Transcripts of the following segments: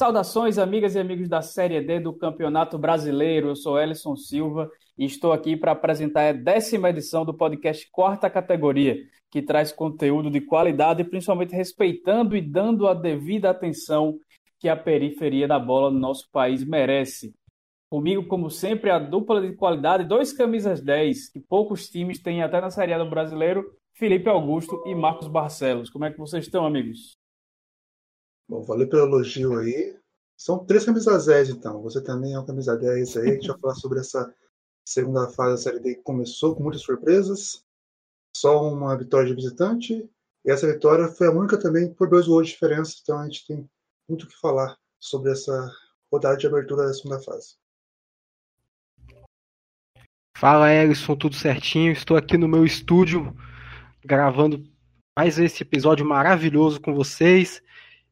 Saudações, amigas e amigos da Série D do Campeonato Brasileiro. Eu sou Ellison Silva e estou aqui para apresentar a décima edição do podcast Quarta Categoria, que traz conteúdo de qualidade principalmente respeitando e dando a devida atenção que a periferia da bola no nosso país merece. Comigo, como sempre, a dupla de qualidade, dois camisas 10, que poucos times têm até na Série A do Brasileiro, Felipe Augusto e Marcos Barcelos. Como é que vocês estão, amigos? Bom, valeu pelo elogio aí. São três camisas 10, então. Você também é uma camisa 10 aí. A gente vai falar sobre essa segunda fase da Série D que começou com muitas surpresas. Só uma vitória de visitante. E essa vitória foi a única também por dois gols de diferença. Então a gente tem muito o que falar sobre essa rodada de abertura da segunda fase. Fala, Ellison, tudo certinho? Estou aqui no meu estúdio gravando mais esse episódio maravilhoso com vocês.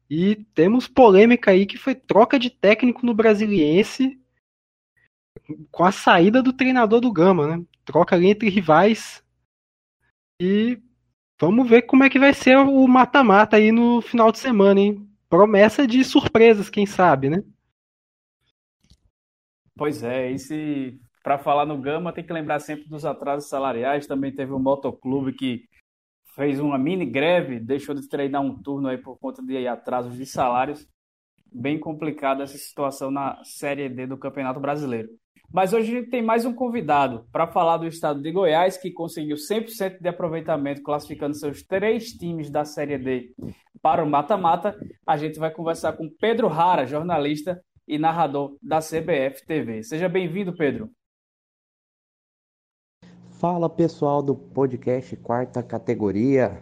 E temos polêmica aí que foi troca de técnico no Brasiliense com a saída do treinador do Gama, né? Troca ali entre rivais. E vamos ver como é que vai ser o mata-mata aí no final de semana, hein? Promessa de surpresas, quem sabe, né? Pois é, e se para falar no Gama tem que lembrar sempre dos atrasos salariais. Também teve o Motoclube que fez uma mini greve, deixou de treinar um turno aí por conta de atrasos de salários. Bem complicada essa situação na Série D do Campeonato Brasileiro. Mas hoje tem mais um convidado para falar do estado de Goiás, que conseguiu 100% de aproveitamento, classificando seus três times da Série D para o mata-mata. A gente vai conversar com Pedro Rara, jornalista e narrador da CBF TV. Seja bem-vindo, Pedro. Fala pessoal do podcast Quarta Categoria.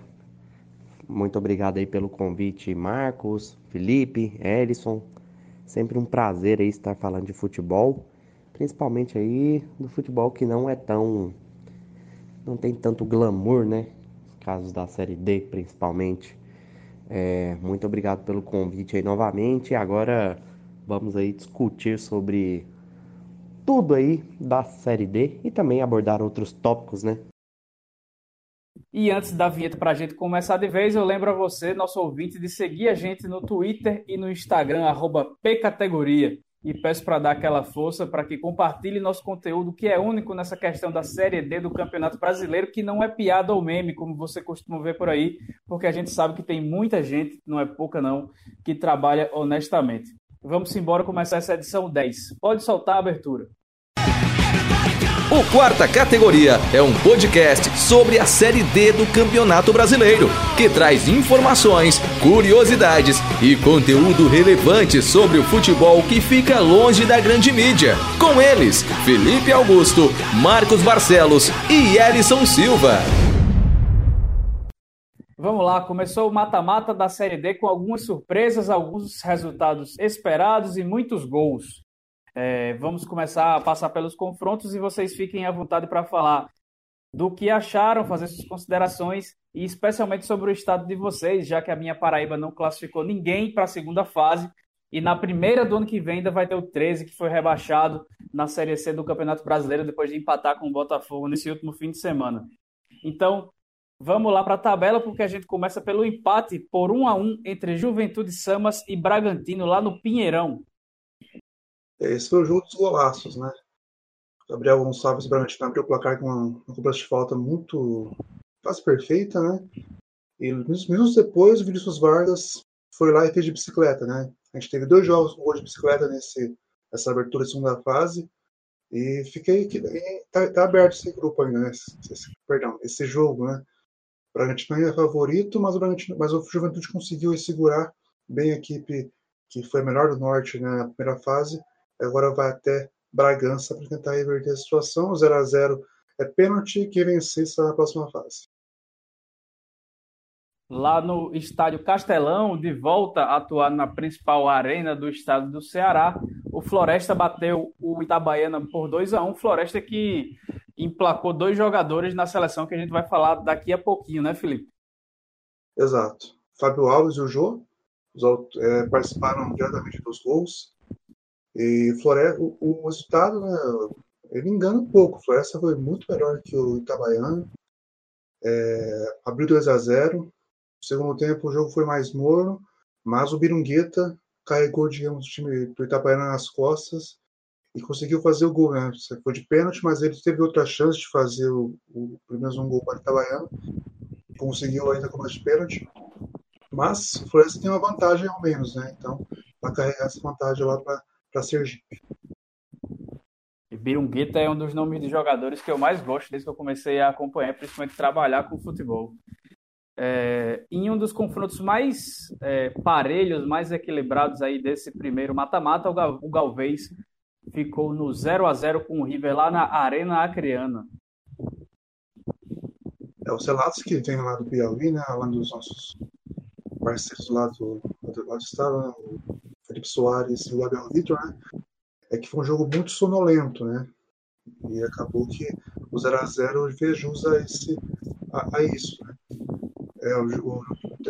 Muito obrigado aí pelo convite, Marcos, Felipe, Ellison. Sempre um prazer aí estar falando de futebol principalmente aí do futebol que não é tão não tem tanto glamour, né? Casos da série D, principalmente. É, muito obrigado pelo convite aí novamente. Agora vamos aí discutir sobre tudo aí da série D e também abordar outros tópicos, né? E antes da vinheta para a gente começar de vez, eu lembro a você, nosso ouvinte, de seguir a gente no Twitter e no Instagram, arroba pcategoria e peço para dar aquela força para que compartilhe nosso conteúdo, que é único nessa questão da Série D do Campeonato Brasileiro, que não é piada ou meme, como você costuma ver por aí, porque a gente sabe que tem muita gente, não é pouca não, que trabalha honestamente. Vamos embora começar essa edição 10. Pode soltar a abertura. O Quarta Categoria é um podcast sobre a Série D do Campeonato Brasileiro, que traz informações, curiosidades e conteúdo relevante sobre o futebol que fica longe da grande mídia. Com eles, Felipe Augusto, Marcos Barcelos e Elison Silva. Vamos lá, começou o mata-mata da Série D com algumas surpresas, alguns resultados esperados e muitos gols. É, vamos começar a passar pelos confrontos e vocês fiquem à vontade para falar do que acharam, fazer suas considerações e especialmente sobre o estado de vocês, já que a minha Paraíba não classificou ninguém para a segunda fase e na primeira do ano que vem ainda vai ter o 13 que foi rebaixado na Série C do Campeonato Brasileiro depois de empatar com o Botafogo nesse último fim de semana. Então, vamos lá para a tabela porque a gente começa pelo empate por 1 a 1 entre Juventude Samas e Bragantino lá no Pinheirão. Esse foi o jogo dos golaços, né? Gabriel Gonçalves Bragantino abriu o placar com uma, cobrança de falta muito quase perfeita, né? E minutos depois, o Vinícius Vargas foi lá e fez de bicicleta, né? A gente teve dois jogos com gol de bicicleta nesse, nessa abertura de segunda fase. E fiquei. Tá, tá aberto esse grupo ainda, né? Esse, esse, perdão, esse jogo, né? O Bragantino é favorito, mas o, mas o Juventude conseguiu segurar bem a equipe que foi a melhor do Norte né, na primeira fase agora vai até Bragança para tentar reverter a situação. 0 a 0 é pênalti, que vencer na próxima fase. Lá no estádio Castelão, de volta a atuar na principal arena do estado do Ceará, o Floresta bateu o Itabaiana por 2 a 1 Floresta que emplacou dois jogadores na seleção que a gente vai falar daqui a pouquinho, né, Felipe? Exato. Fábio Alves e o Jô é, participaram diretamente dos gols. E Floresta, o, o, resultado, né, ele engana um pouco. Floresta foi muito melhor que o Itabaiana. É, abriu 2 a 0 No segundo tempo o jogo foi mais morno, mas o Birungueta carregou, digamos, o time do Itabaiana nas costas e conseguiu fazer o gol, né? Foi de pênalti, mas ele teve outra chance de fazer o, o pelo menos um gol para o Itabaiana. Conseguiu ainda com mais de pênalti. Mas o Florença tem uma vantagem ao menos, né? Então, vai carregar essa vantagem lá para Sergipe. Birunguita é um dos nomes de jogadores que eu mais gosto desde que eu comecei a acompanhar, principalmente trabalhar com futebol. É, em um dos confrontos mais é, parelhos, mais equilibrados aí desse primeiro mata-mata, o Galvez ficou no 0 a 0 com o River lá na Arena Acreana. É o Celatos que vem lá do Piauí, né? Lá dos nossos parceiros lá do, do, do estado, né? Soares e o Abel Vitor, né? É que foi um jogo muito sonolento, né? E acabou que o 0x0 fez jus a, esse, a, a isso, né? É, o,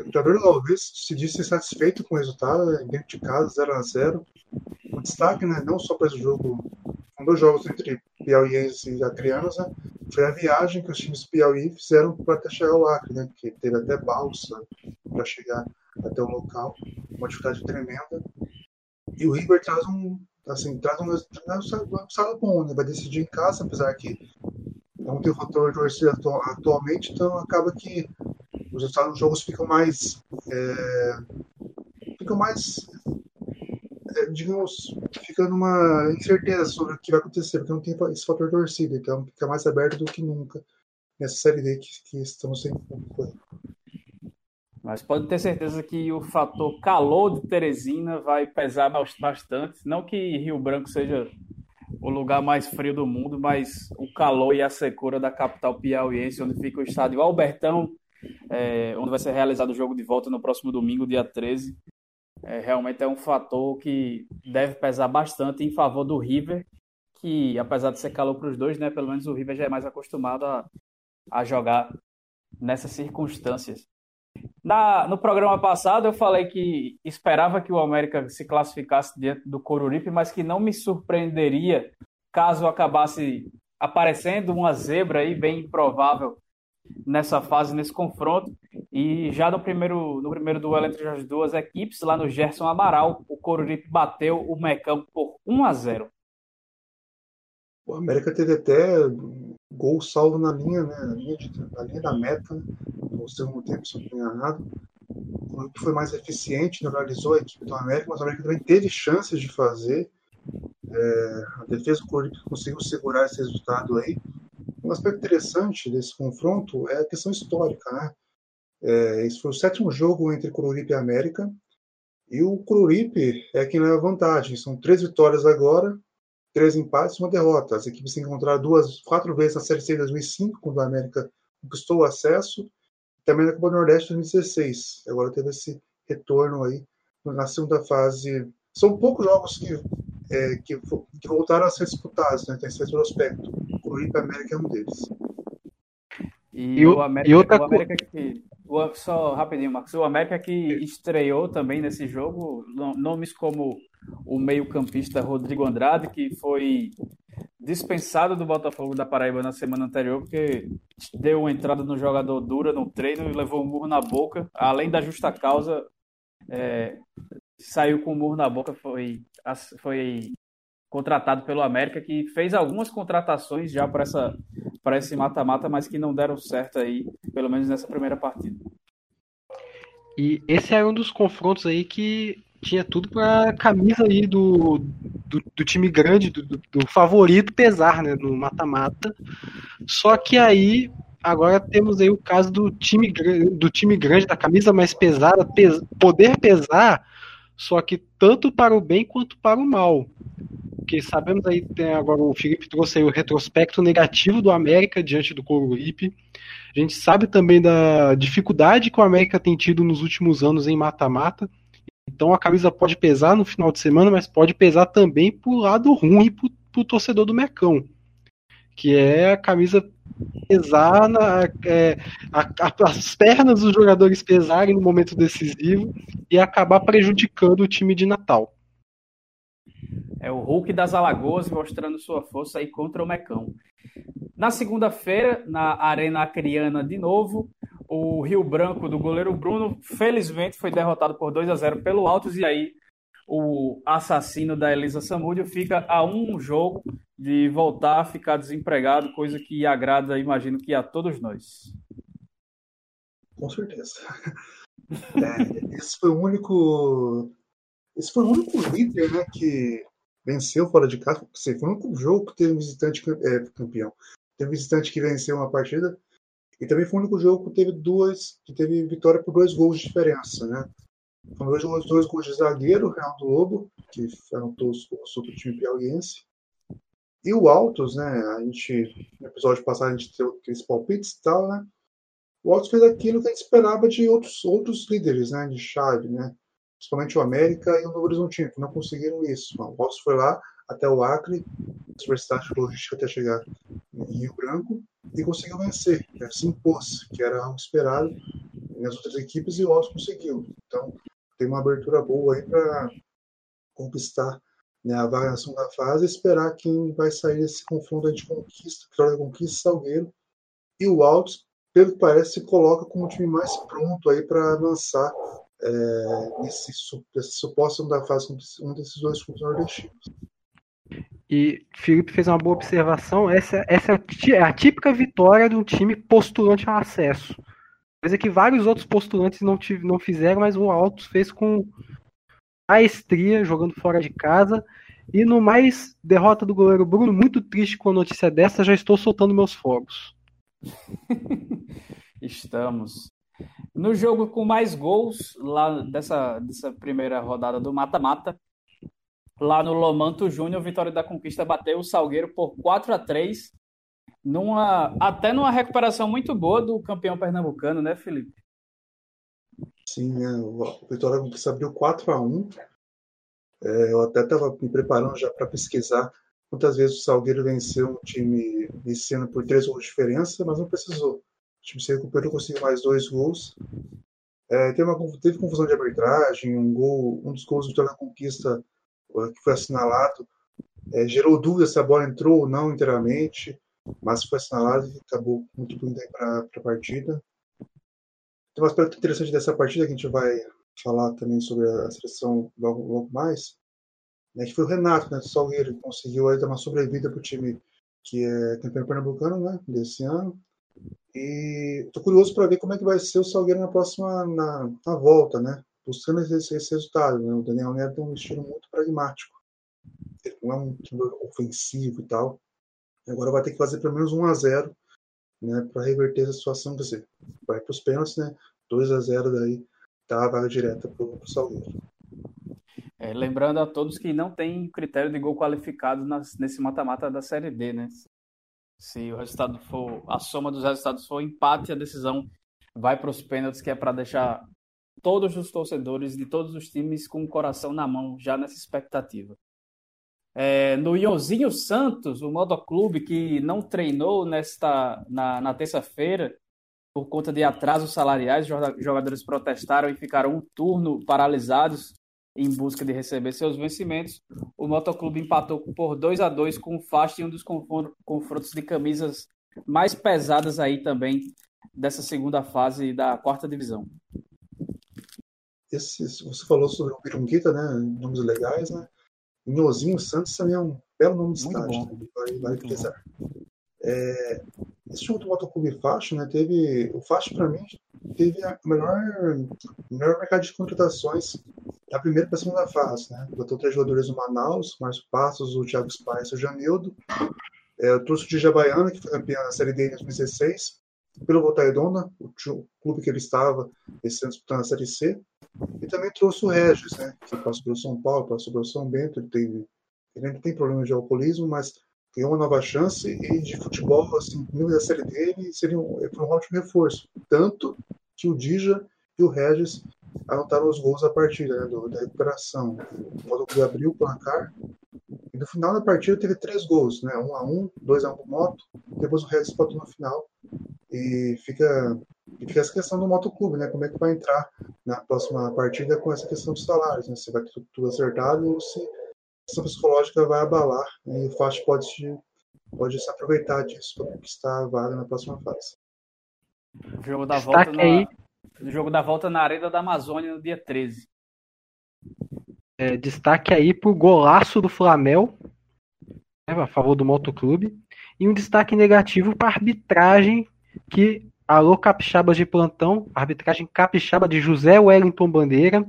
treinador Galvez se disse satisfeito com o resultado, né? dentro de casa, 0x0. O destaque, né, não só para esse jogo, um dos jogos entre piauienses e acreanos, né, foi a viagem que os times Piauí fizeram para até chegar ao Acre, né, porque teve até balsa para chegar até o local, uma dificuldade tremenda. E o River traz um, assim, traz um resultado bom, né, vai decidir em casa, apesar que tem o fator de torcida atualmente, então acaba que os resultados dos jogos ficam mais é, ficam mais é, digamos, fica numa incerteza sobre o que vai acontecer, porque não tem esse fator torcida, então fica mais aberto do que nunca nessa série D que, que estamos sem público. Mas pode ter certeza que o fator calor de Teresina vai pesar bastante. Não que Rio Branco seja o lugar mais frio do mundo, mas o calor e a secura da capital piauiense, onde fica o estádio Albertão, é, onde vai ser realizado o jogo de volta no próximo domingo, dia 13, é, realmente é um fator que deve pesar bastante em favor do River, que apesar de ser calor para os dois, né, pelo menos o River já é mais acostumado a, a jogar nessas circunstâncias. Na, no programa passado eu falei que esperava que o América se classificasse diante do Coruripe, mas que não me surpreenderia caso acabasse aparecendo uma zebra aí bem improvável nessa fase, nesse confronto. E já no primeiro, no primeiro duelo entre as duas equipes, lá no Gerson Amaral, o Coruripe bateu o Mecão por 1 a 0 O América teve até gol salvo na linha, né, na linha, de, na linha da meta, no segundo tempo, se não estou enganado. O Coruripe foi mais eficiente, neutralizou a equipe do América, mas o América também teve chances de fazer. É, a defesa do Coruripe conseguiu segurar esse resultado aí. Um aspecto interessante desse confronto é a questão histórica, né? É, esse foi o sétimo jogo entre Coruripe e América. E o Coruripe é quem leva vantagem. São três vitórias agora, três empates e uma derrota. As equipes se encontraram duas, quatro vezes na Série C em 2005, quando a América conquistou o acesso. Também na Copa do Nordeste em 2016. Agora teve esse retorno aí na segunda fase. São poucos jogos que, é, que, que, voltaram a ser disputados, né? Tem esse retrospecto. O Coruripe América é um deles. E, e o América, e outra... o América que o, só rapidinho, Marcos. O América que estreou também nesse jogo, nomes como o meio-campista Rodrigo Andrade, que foi dispensado do Botafogo da Paraíba na semana anterior, porque deu uma entrada no jogador dura no treino e levou um murro na boca. Além da justa causa, é, saiu com um murro na boca, foi, foi contratado pelo América, que fez algumas contratações já para essa para esse mata-mata, mas que não deram certo aí, pelo menos nessa primeira partida. E esse é um dos confrontos aí que tinha tudo para camisa aí do, do, do time grande, do, do, favorito pesar, né, no mata-mata. Só que aí agora temos aí o caso do time do time grande, da camisa mais pesada, pes, poder pesar, só que tanto para o bem quanto para o mal porque sabemos aí, tem agora o Felipe trouxe aí o retrospecto negativo do América diante do Coruripe. A gente sabe também da dificuldade que o América tem tido nos últimos anos em mata-mata. Então a camisa pode pesar no final de semana, mas pode pesar também pro lado ruim pro, pro torcedor do Mecão. Que é a camisa pesar na, é, a, a, as pernas dos jogadores pesarem no momento decisivo e acabar prejudicando o time de Natal. É o Hulk das Alagoas mostrando sua força aí contra o Mecão. Na segunda-feira, na Arena Acriana de novo, o Rio Branco do goleiro Bruno, felizmente, foi derrotado por 2 a 0 pelo Altos e aí o assassino da Elisa Samúdio fica a um jogo de voltar a ficar desempregado, coisa que agrada, imagino que a todos nós. Com certeza. É, esse foi o único. Esse foi o único líder né, que venceu fora de casa. Foi o único jogo que teve um visitante é, campeão. Teve um visitante que venceu uma partida. E também foi o único jogo que teve duas. que teve vitória por dois gols de diferença, né? Foram dois, dois gols de zagueiro, do Lobo, que anotou o super time piauiense. E o Altos, né? A gente, no episódio passado, a gente teve aqueles palpites e tal, né? O Altos fez aquilo que a gente esperava de outros, outros líderes, né? De chave, né? Principalmente o América e o Novo Horizontino, que não conseguiram isso. O Altos foi lá até o Acre, Universidade de Logística até chegar em Rio Branco, e conseguiu vencer, né? se impôs, que era algo esperado nas outras equipes, e o Altos conseguiu. Então, tem uma abertura boa aí para conquistar né, a na segunda fase e esperar quem vai sair desse confronto de conquista, Vitória Conquista Salgueiro. E o Altos, pelo que parece, se coloca como o time mais pronto aí para avançar é, nesse, nesse suposto segunda fase com um desses dois clubes nordestinos. E Felipe fez uma boa observação. Essa, essa é a típica vitória de um time postulante ao acesso. Coisa que vários outros postulantes não, tive, não fizeram, mas o Altos fez com maestria, jogando fora de casa. E no mais, derrota do goleiro Bruno, muito triste com a notícia dessa, já estou soltando meus fogos. Estamos. No jogo com mais gols, lá dessa, dessa primeira rodada do mata-mata, lá no Lomanto Júnior, Vitória da Conquista bateu o Salgueiro por 4 a 3 numa, até numa recuperação muito boa do campeão pernambucano, né, Felipe? Sim, né? o Vitória Conquista abriu 4 a 1 é, Eu até estava me preparando já para pesquisar quantas vezes o Salgueiro venceu um time ano por três gols de diferença, mas não precisou. Time se recuperou, conseguiu mais dois gols. É, teve, uma, teve confusão de arbitragem, um gol, um dos gols do Vitória da Conquista que foi assinalado é, gerou dúvida se a bola entrou ou não inteiramente mas foi assinalado e acabou muito bonito para a partida. Tem um aspecto interessante dessa partida que a gente vai falar também sobre a seleção logo, logo mais, né, que foi o Renato, né, do Salgueiro, que conseguiu aí dar uma sobrevida para o time que é campeão pernambucano né, desse ano. E estou curioso para ver como é que vai ser o Salgueiro na próxima na, na volta, né? Buscando esse, esse resultado. Né? O Daniel Neto tem um estilo muito pragmático. Ele não é um time ofensivo e tal. Agora vai ter que fazer pelo menos 1 a 0 né, para reverter essa situação. Quer dizer, vai para os pênaltis, né? 2 a 0 daí tá a vaga direta para o Salgueiro. É, lembrando a todos que não tem critério de gol qualificado nas, nesse mata-mata da Série D, né? Se o resultado for, a soma dos resultados for empate, a decisão vai para os pênaltis, que é para deixar todos os torcedores de todos os times com o coração na mão, já nessa expectativa. É, no Ionzinho Santos, o motoclube que não treinou nesta na, na terça-feira por conta de atrasos salariais, jogadores protestaram e ficaram um turno paralisados em busca de receber seus vencimentos. O motoclube empatou por 2 a 2 com o Fast em um dos confrontos de camisas mais pesadas aí também dessa segunda fase da quarta divisão. Esse, você falou sobre o Pirunguita, né? Nomes legais, né? Minhozinho Santos também é um belo nome de estádio, né? vale, vale pesar. É, esse jogo do Motoclube Faixa, né, teve, o Faixa para mim teve a melhor, melhor mercado de contratações da primeira para segunda fase, né? Botou três jogadores do Manaus, Márcio Passos, o Thiago Spice, o Janildo, é, o trouxe o Dijabaiana, que foi campeão da Série D em 2016, pelo Volta Redonda, o clube que ele estava esse ano disputando a Série C, e também trouxe o Regis, né, que passou pelo São Paulo, passou pelo São Bento, ele, teve, ele ainda tem problema de alcoolismo, mas ganhou uma nova chance e de futebol, assim, nível da Série dele, seria um, foi um ótimo reforço. Tanto que o Dija e o Regis anotaram os gols da partida, né, do, da recuperação. O Moto abriu o placar e no final da partida teve três gols, né, um a um, dois a um Moto, depois o Regis botou no final e fica, fica essa questão do motoclube, né? Como é que vai entrar na próxima partida com essa questão dos salários, né? Se vai ter tudo, acertado ou se questão psicológica vai abalar né? e o Fast pode, pode se aproveitar disso para conquistar a vaga na próxima fase. O jogo da volta na, jogo da volta na Arena da Amazônia no dia 13. É, destaque aí pro golaço do Flamel, né, a favor do Motoclube. E um destaque negativo para a arbitragem que alô capixabas de plantão, arbitragem capixaba de José Wellington Bandeira,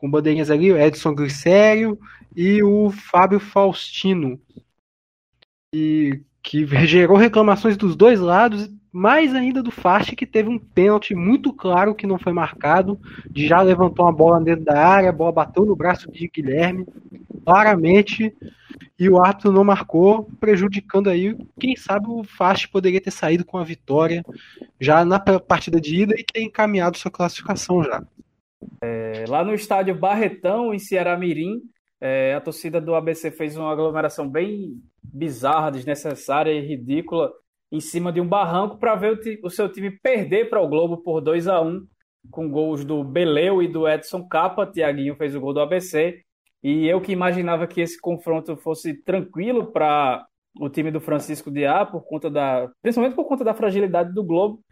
com bandeirinhas ali, o Edson Glicério e o Fábio Faustino. E que gerou reclamações dos dois lados, mais ainda do Fast, que teve um pênalti muito claro que não foi marcado, já levantou uma bola dentro da área, a bola bateu no braço de Guilherme, claramente, e o árbitro não marcou, prejudicando aí, quem sabe o Fast poderia ter saído com a vitória já na partida de ida e ter encaminhado sua classificação já. É, lá no estádio Barretão, em Ceará Mirim, é, a torcida do ABC fez uma aglomeração bem bizarra, desnecessária e ridícula em cima de um barranco para ver o, o, seu time perder para o Globo por 2 a 1 com gols do Beleu e do Edson Capa. Tiaguinho fez o gol do ABC. E eu que imaginava que esse confronto fosse tranquilo para o time do Francisco de A, por conta da, principalmente por conta da fragilidade do Globo,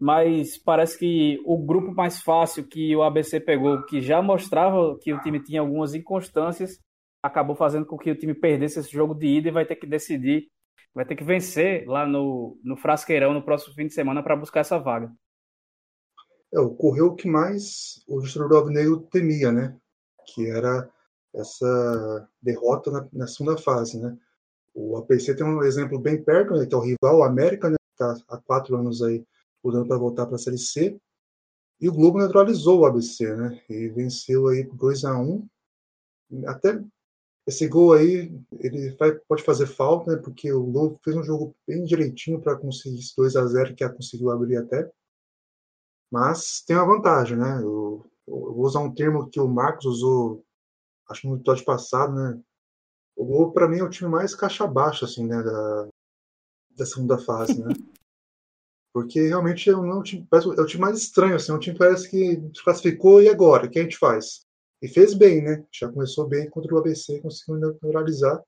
mas parece que o grupo mais fácil que o ABC pegou, que já mostrava que o time tinha algumas inconstâncias, acabou fazendo com que o time perdesse esse jogo de ida e vai ter que decidir, vai ter que vencer lá no, no Frasqueirão no próximo fim de semana para buscar essa vaga. É, ocorreu o que mais o gestor Alvinegro temia, né? Que era essa derrota na, na, segunda fase, né? O APC tem um exemplo bem perto, né, que é o rival o América, né? Está há quatro anos aí lutando para voltar para a Série C. E o Globo neutralizou o ABC, né? E venceu aí por 2 a 1 Até esse gol aí, ele vai, pode fazer falta, né? Porque o Globo fez um jogo bem direitinho para conseguir esse 2 a 0 que a conseguiu abrir até. Mas tem uma vantagem, né? Eu, eu vou usar um termo que o Marcos usou, acho que no episódio passado, né? O Globo, para mim, é o time mais caixa baixa, assim, né? Da, da segunda fase, né? Porque realmente é um, time, é o time mais estranho, assim, é um time que parece que se classificou e agora? O que a gente faz? E fez bem, né? Já começou bem contra o ABC, conseguiu neutralizar.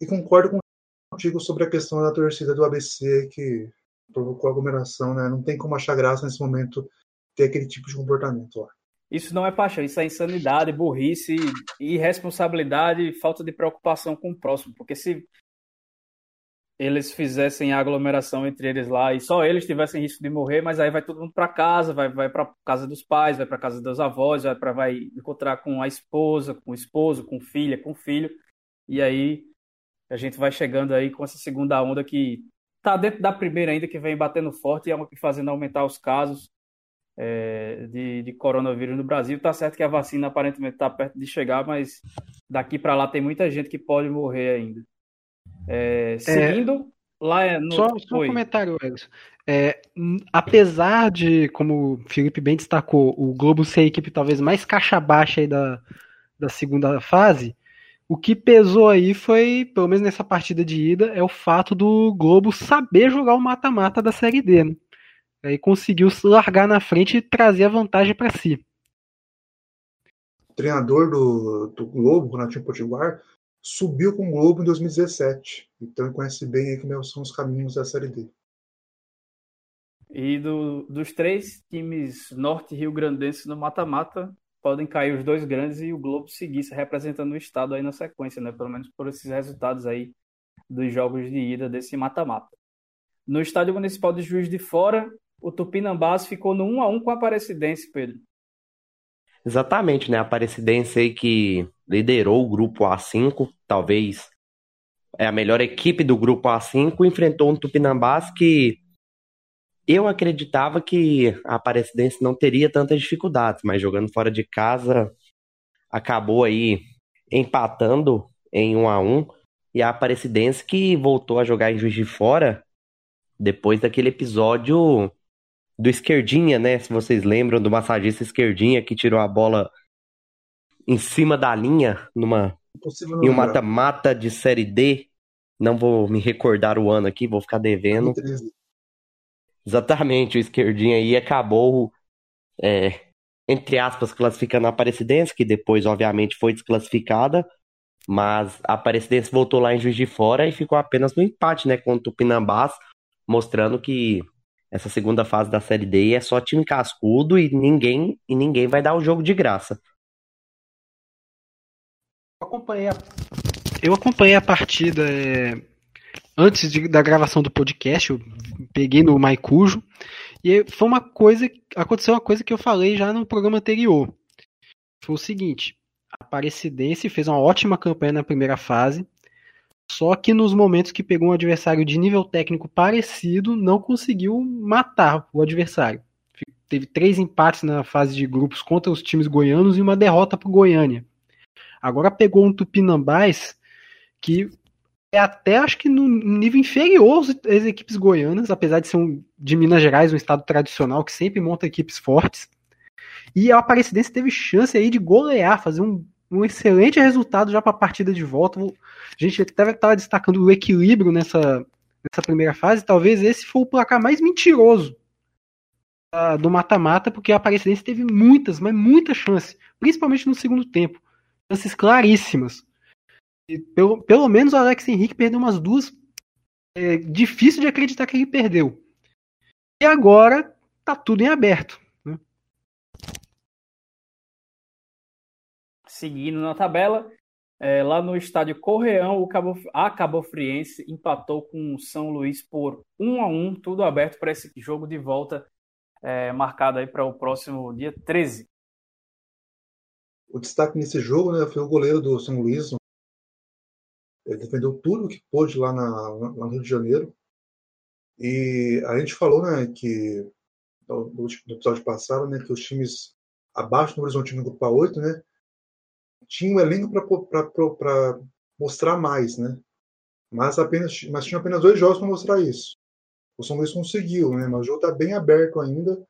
E concordo contigo sobre a questão da torcida do ABC que provocou aglomeração, né? Não tem como achar graça nesse momento ter aquele tipo de comportamento lá. Isso não é paixão, isso é insanidade, burrice, irresponsabilidade, falta de preocupação com o próximo. Porque se eles fizessem a aglomeração entre eles lá e só eles tivessem risco de morrer, mas aí vai todo mundo para casa, vai, vai para casa dos pais, vai para casa dos avós, vai para vai encontrar com a esposa, com o esposo, com filha, com filho, e aí a gente vai chegando aí com essa segunda onda que tá dentro da primeira ainda que vem batendo forte e fazendo aumentar os casos é, de, de, coronavírus no Brasil. Tá certo que a vacina aparentemente está perto de chegar, mas daqui para lá tem muita gente que pode morrer ainda. É, é, seguindo, é, lá no. Só, só um comentário, Edson. É, apesar de, como o Felipe bem destacou, o Globo ser a equipe talvez mais caixa baixa aí da, da segunda fase, o que pesou aí foi, pelo menos nessa partida de ida, é o fato do Globo saber jogar o mata-mata da Série D. Né? Aí conseguiu se largar na frente e trazer a vantagem para si. O treinador do, do Globo, Renatinho Potiguar, subiu com o Globo em 2017. Então ele conhece bem aí como são os caminhos da Série D. E do, dos três times norte rio grandenses no mata-mata, podem cair os dois grandes e o Globo seguir se representando o estado aí na sequência, né? Pelo menos por esses resultados aí dos jogos de ida desse mata-mata. No estádio municipal de Juiz de Fora, o Tupinambás ficou no 1 a 1 com a Aparecidense, Pedro. Exatamente, né? A Aparecidense aí que liderou o grupo A5, talvez é a melhor equipe do grupo A5, enfrentou um Tupinambás que eu acreditava que a Aparecidense não teria tantas dificuldades, mas jogando fora de casa acabou aí empatando em 1 a 1 e a Aparecidense que voltou a jogar em Juiz de Fora depois daquele episódio do Esquerdinha, né? Se vocês lembram do massagista Esquerdinha que tirou a bola em cima da linha numa em um mata-mata de série D. Não vou me recordar o ano aqui, vou ficar devendo. 2013. Exatamente, o esquerdinho aí acabou, é, entre aspas, classificando a Aparecidense, que depois, obviamente, foi desclassificada. Mas a Aparecidense voltou lá em Juiz de Fora e ficou apenas no empate, né, contra o Pinambás, mostrando que essa segunda fase da Série D é só time cascudo e ninguém e ninguém vai dar o jogo de graça. Acompanhei a, eu acompanhei a partida é, antes de, da gravação do podcast, eu peguei no Maicujo, e foi uma coisa, aconteceu uma coisa que eu falei já no programa anterior. Foi o seguinte, a Aparecidense fez uma ótima campanha na primeira fase, só que nos momentos que pegou um adversário de nível técnico parecido, não conseguiu matar o adversário. Teve três empates na fase de grupos contra os times goianos e uma derrota para o Goiânia. Agora pegou um Tupinambás que é até acho que no nível inferior às equipes goianas, apesar de ser um, de Minas Gerais, um estado tradicional que sempre monta equipes fortes. E a Aparecidense teve chance aí de golear, fazer um, um excelente resultado já para a partida de volta. A gente até estava destacando o equilíbrio nessa, nessa primeira fase. Talvez esse foi o placar mais mentiroso uh, do mata-mata, porque a Aparecidense teve muitas, mas muita chance, principalmente no segundo tempo. Chances claríssimas. E pelo, pelo menos o Alex Henrique perdeu umas duas. É difícil de acreditar que ele perdeu. E agora tá tudo em aberto. Né? Seguindo na tabela, é, lá no estádio Correão, o Cabo, a Cabo Friense empatou com o São Luís por 1 a 1 tudo aberto para esse jogo de volta é, marcado aí para o próximo dia 13. O destaque nesse jogo né, foi o goleiro do São Luís. Ele defendeu tudo que pôde lá, na, lá no Rio de Janeiro. E a gente falou né, que no, episódio passado né, que os times abaixo do Horizontino no Grupo 8 né, tinham um elenco para mostrar mais. Né? Mas, apenas, mas tinham apenas dois jogos para mostrar isso. O São Luís conseguiu, né, mas o jogo está bem aberto ainda.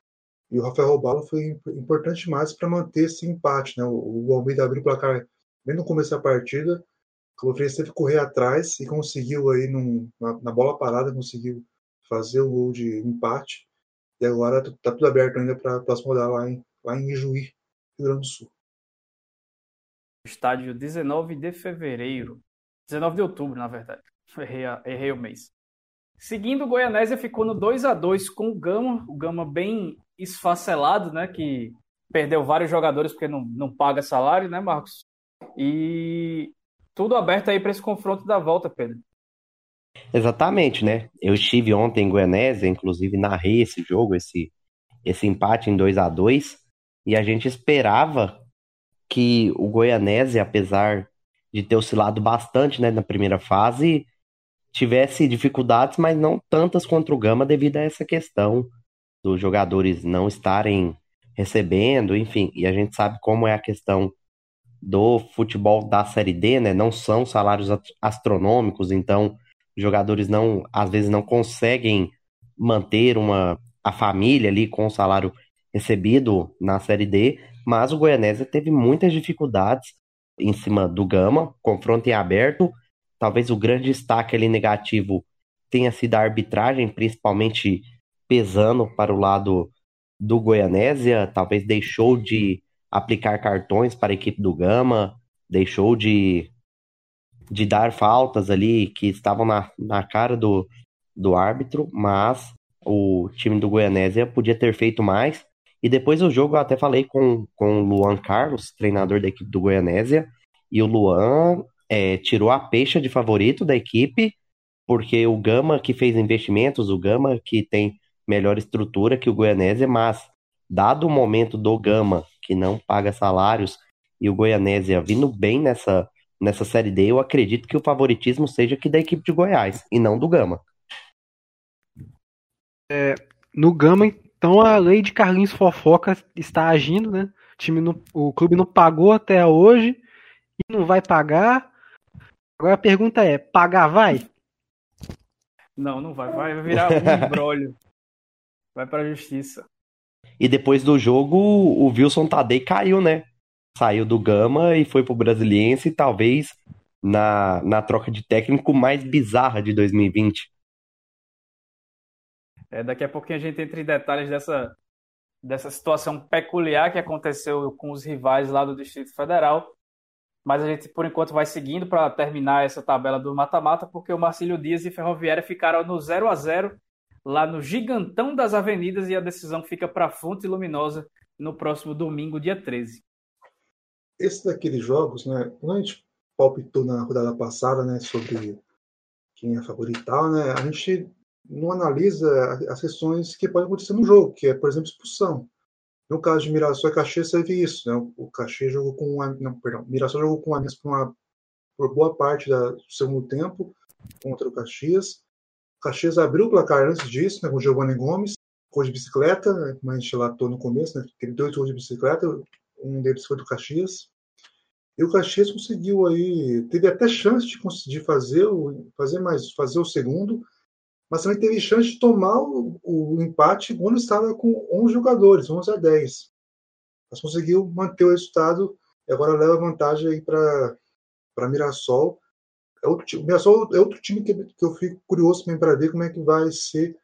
E o Rafael Robalo foi importante demais para manter esse empate. Né? O, o Almeida abriu o placar bem no começo da partida. O Cloverense teve que correr atrás e conseguiu aí num, na, na, bola parada, conseguiu fazer o gol de empate. E agora está tudo aberto ainda para a próxima rodada lá em, lá em Ijuí, Rio Grande do Sul. Estádio 19 de fevereiro. 19 de outubro, na verdade. Errei, errei o mês. Seguindo, o Goianésia ficou no 2 a 2 com o Gama. O Gama bem esfacelado, né? Que perdeu vários jogadores porque não, não paga salário, né, Marcos? E tudo aberto aí para esse confronto da volta, Pedro. Exatamente, né? Eu estive ontem em Goianésia, inclusive narrei esse jogo, esse, esse empate em 2 a 2 e a gente esperava que o Goianésia, apesar de ter oscilado bastante né, na primeira fase, tivesse dificuldades, mas não tantas contra o Gama devido a essa questão dos jogadores não estarem recebendo, enfim, e a gente sabe como é a questão do futebol da Série D, né? Não são salários astronômicos, então os jogadores não, às vezes não conseguem manter uma a família ali com o salário recebido na Série D, mas o Goianésia teve muitas dificuldades em cima do Gama, confronto em aberto. Talvez o grande destaque ali negativo tenha sido a arbitragem, principalmente pesando para o lado do Goianésia, talvez deixou de aplicar cartões para a equipe do Gama, deixou de, de dar faltas ali que estavam na, na cara do, do árbitro, mas o time do Goianésia podia ter feito mais. E depois do jogo eu até falei com, com o Luan Carlos, treinador da equipe do Goianésia, e o Luan é, tirou a peixe de favorito da equipe, porque o Gama que fez investimentos, o Gama que tem melhor estrutura que o Goianésia, mas dado o momento do Gama, que não paga salários, e o Goianésia vindo bem nessa, nessa Série D, eu acredito que o favoritismo seja aqui da equipe de Goiás, e não do Gama. É, no Gama, então, a lei de Carlinhos Fofoca está agindo, né? O, time não, o clube não pagou até hoje e não vai pagar. Agora a pergunta é: pagar vai? Não, não vai. Vai virar um embrólio. Vai pra justiça. E depois do jogo, o Wilson Tadei caiu, né? Saiu do Gama e foi pro Brasiliense, talvez na, na troca de técnico mais bizarra de 2020. É, daqui a pouquinho a gente entra em detalhes dessa, dessa situação peculiar que aconteceu com os rivais lá do Distrito Federal. Mas a gente, por enquanto, vai seguindo para terminar essa tabela do mata-mata, porque o Marcílio Dias e Ferroviária ficaram no 0 a 0 lá no Gigantão das Avenidas, e a decisão fica para Fonte Luminosa no próximo domingo, dia 13. Esse daqueles jogos, né? Quando a gente palpitou na rodada passada, né, sobre quem é favorito e tal, né, a gente não analisa as questões que podem acontecer no jogo, que é, por exemplo, expulsão. No caso de Mirassol e Caxias, teve isso, né? O Caxias jogou com um, não, perdão, Mirassol jogou com um por, uma, por boa parte da, do segundo tempo contra o Caxias. O Caxias abriu o placar antes disso, né, com o Giovanni Gomes, gol de bicicleta, né, como a gente relatou no começo, né? Teve dois gols de bicicleta, um deles foi do Caxias. E o Caxias conseguiu aí, teve até chance de conseguir fazer o, fazer mais, fazer o segundo, mas também teve chance de tomar o, o empate quando estava com 11 jogadores, 11 a 10. Mas conseguiu manter o resultado e agora leva vantagem aí para Mirassol. É outro Mirassol é outro time que, que eu fico curioso também para ver como é que vai ser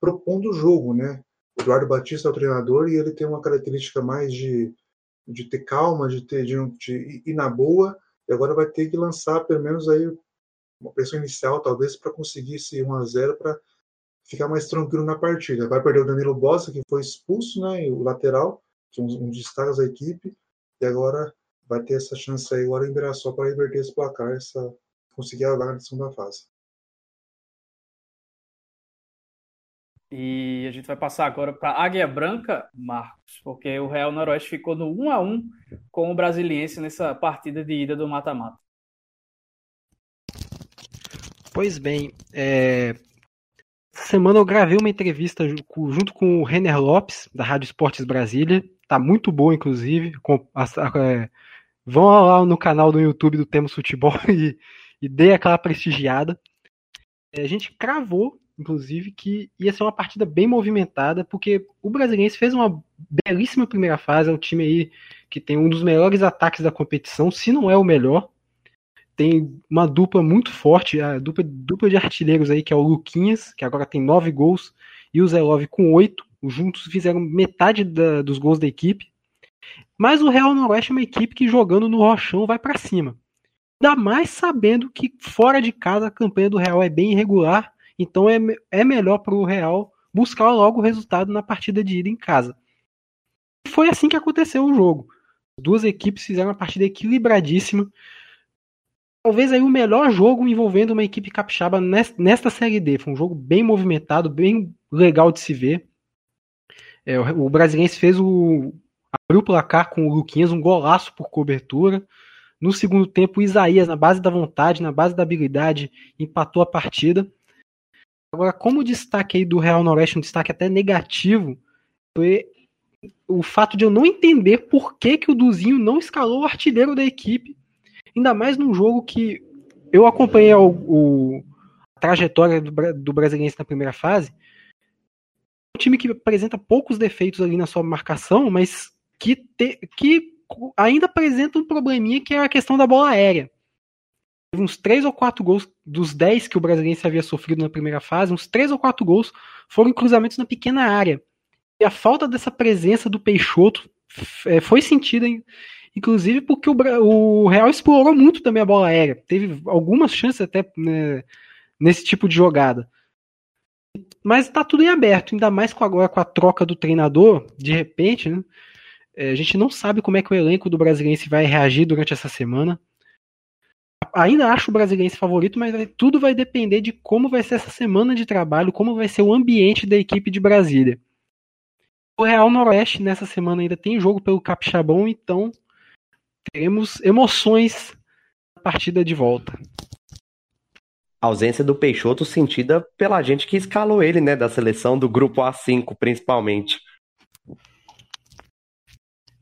propondo o jogo, né? O Eduardo Batista é o treinador e ele tem uma característica mais de de ter calma, de ter de, de ir na boa, e agora vai ter que lançar pelo menos aí uma pressão inicial, talvez, para conseguir esse 1 a 0 para ficar mais tranquilo na partida. Vai perder o Danilo Bossa, que foi expulso, né, o lateral, que é um, um dos destaques da equipe, e agora vai ter essa chance aí agora em Mirassol para reverter esse placar, essa, conseguir a vaga na segunda fase. E a gente vai passar agora para Águia Branca, Marcos, porque o Real Noroeste ficou no 1 a 1 com o Brasiliense nessa partida de ida do mata-mata. Pois bem, é... essa semana eu gravei uma entrevista junto com o Renner Lopes, da Rádio Esportes Brasília. Tá muito boa, inclusive. É... Vão lá no canal do YouTube do Temos Futebol e, e dê aquela prestigiada. É, a gente cravou inclusive, que ia ser uma partida bem movimentada, porque o Brasiliense fez uma belíssima primeira fase, é um time aí que tem um dos melhores ataques da competição, se não é o melhor. Tem uma dupla muito forte, a dupla, dupla de artilheiros aí, que é o Luquinhas, que agora tem nove gols, e o Zelov com oito. Juntos fizeram metade da, dos gols da equipe. Mas o Real Noroeste é uma equipe que jogando no Rochão vai para cima. Ainda mais sabendo que fora de casa a campanha do Real é bem irregular então é, é melhor para o Real buscar logo o resultado na partida de ida em casa. Foi assim que aconteceu o jogo. Duas equipes fizeram uma partida equilibradíssima. Talvez aí o melhor jogo envolvendo uma equipe capixaba nesta Série D. Foi um jogo bem movimentado, bem legal de se ver. É, o Brasiliense fez o. abriu o placar com o Luquinhas, um golaço por cobertura. No segundo tempo, o Isaías, na base da vontade, na base da habilidade, empatou a partida. Agora, como destaque aí do Real Noroeste, um destaque até negativo, foi o fato de eu não entender por que, que o Duzinho não escalou o artilheiro da equipe, ainda mais num jogo que eu acompanhei o, o a trajetória do, do Brasiliense na primeira fase. Um time que apresenta poucos defeitos ali na sua marcação, mas que, te, que ainda apresenta um probleminha que é a questão da bola aérea uns três ou quatro gols dos 10 que o Brasiliense havia sofrido na primeira fase, uns três ou quatro gols foram cruzamentos na pequena área. E a falta dessa presença do Peixoto é, foi sentida, inclusive porque o, o, Real explorou muito também a bola aérea. Teve algumas chances até né, nesse tipo de jogada. Mas está tudo em aberto, ainda mais com agora com a troca do treinador, de repente, né? É, a gente não sabe como é que o elenco do Brasiliense vai reagir durante essa semana ainda acho o brasileiro favorito, mas tudo vai depender de como vai ser essa semana de trabalho, como vai ser o ambiente da equipe de Brasília. O Real Noroeste nessa semana ainda tem jogo pelo Capixabão, então teremos emoções na partida de volta. A ausência do Peixoto sentida pela gente que escalou ele, né, da seleção do grupo A5, principalmente.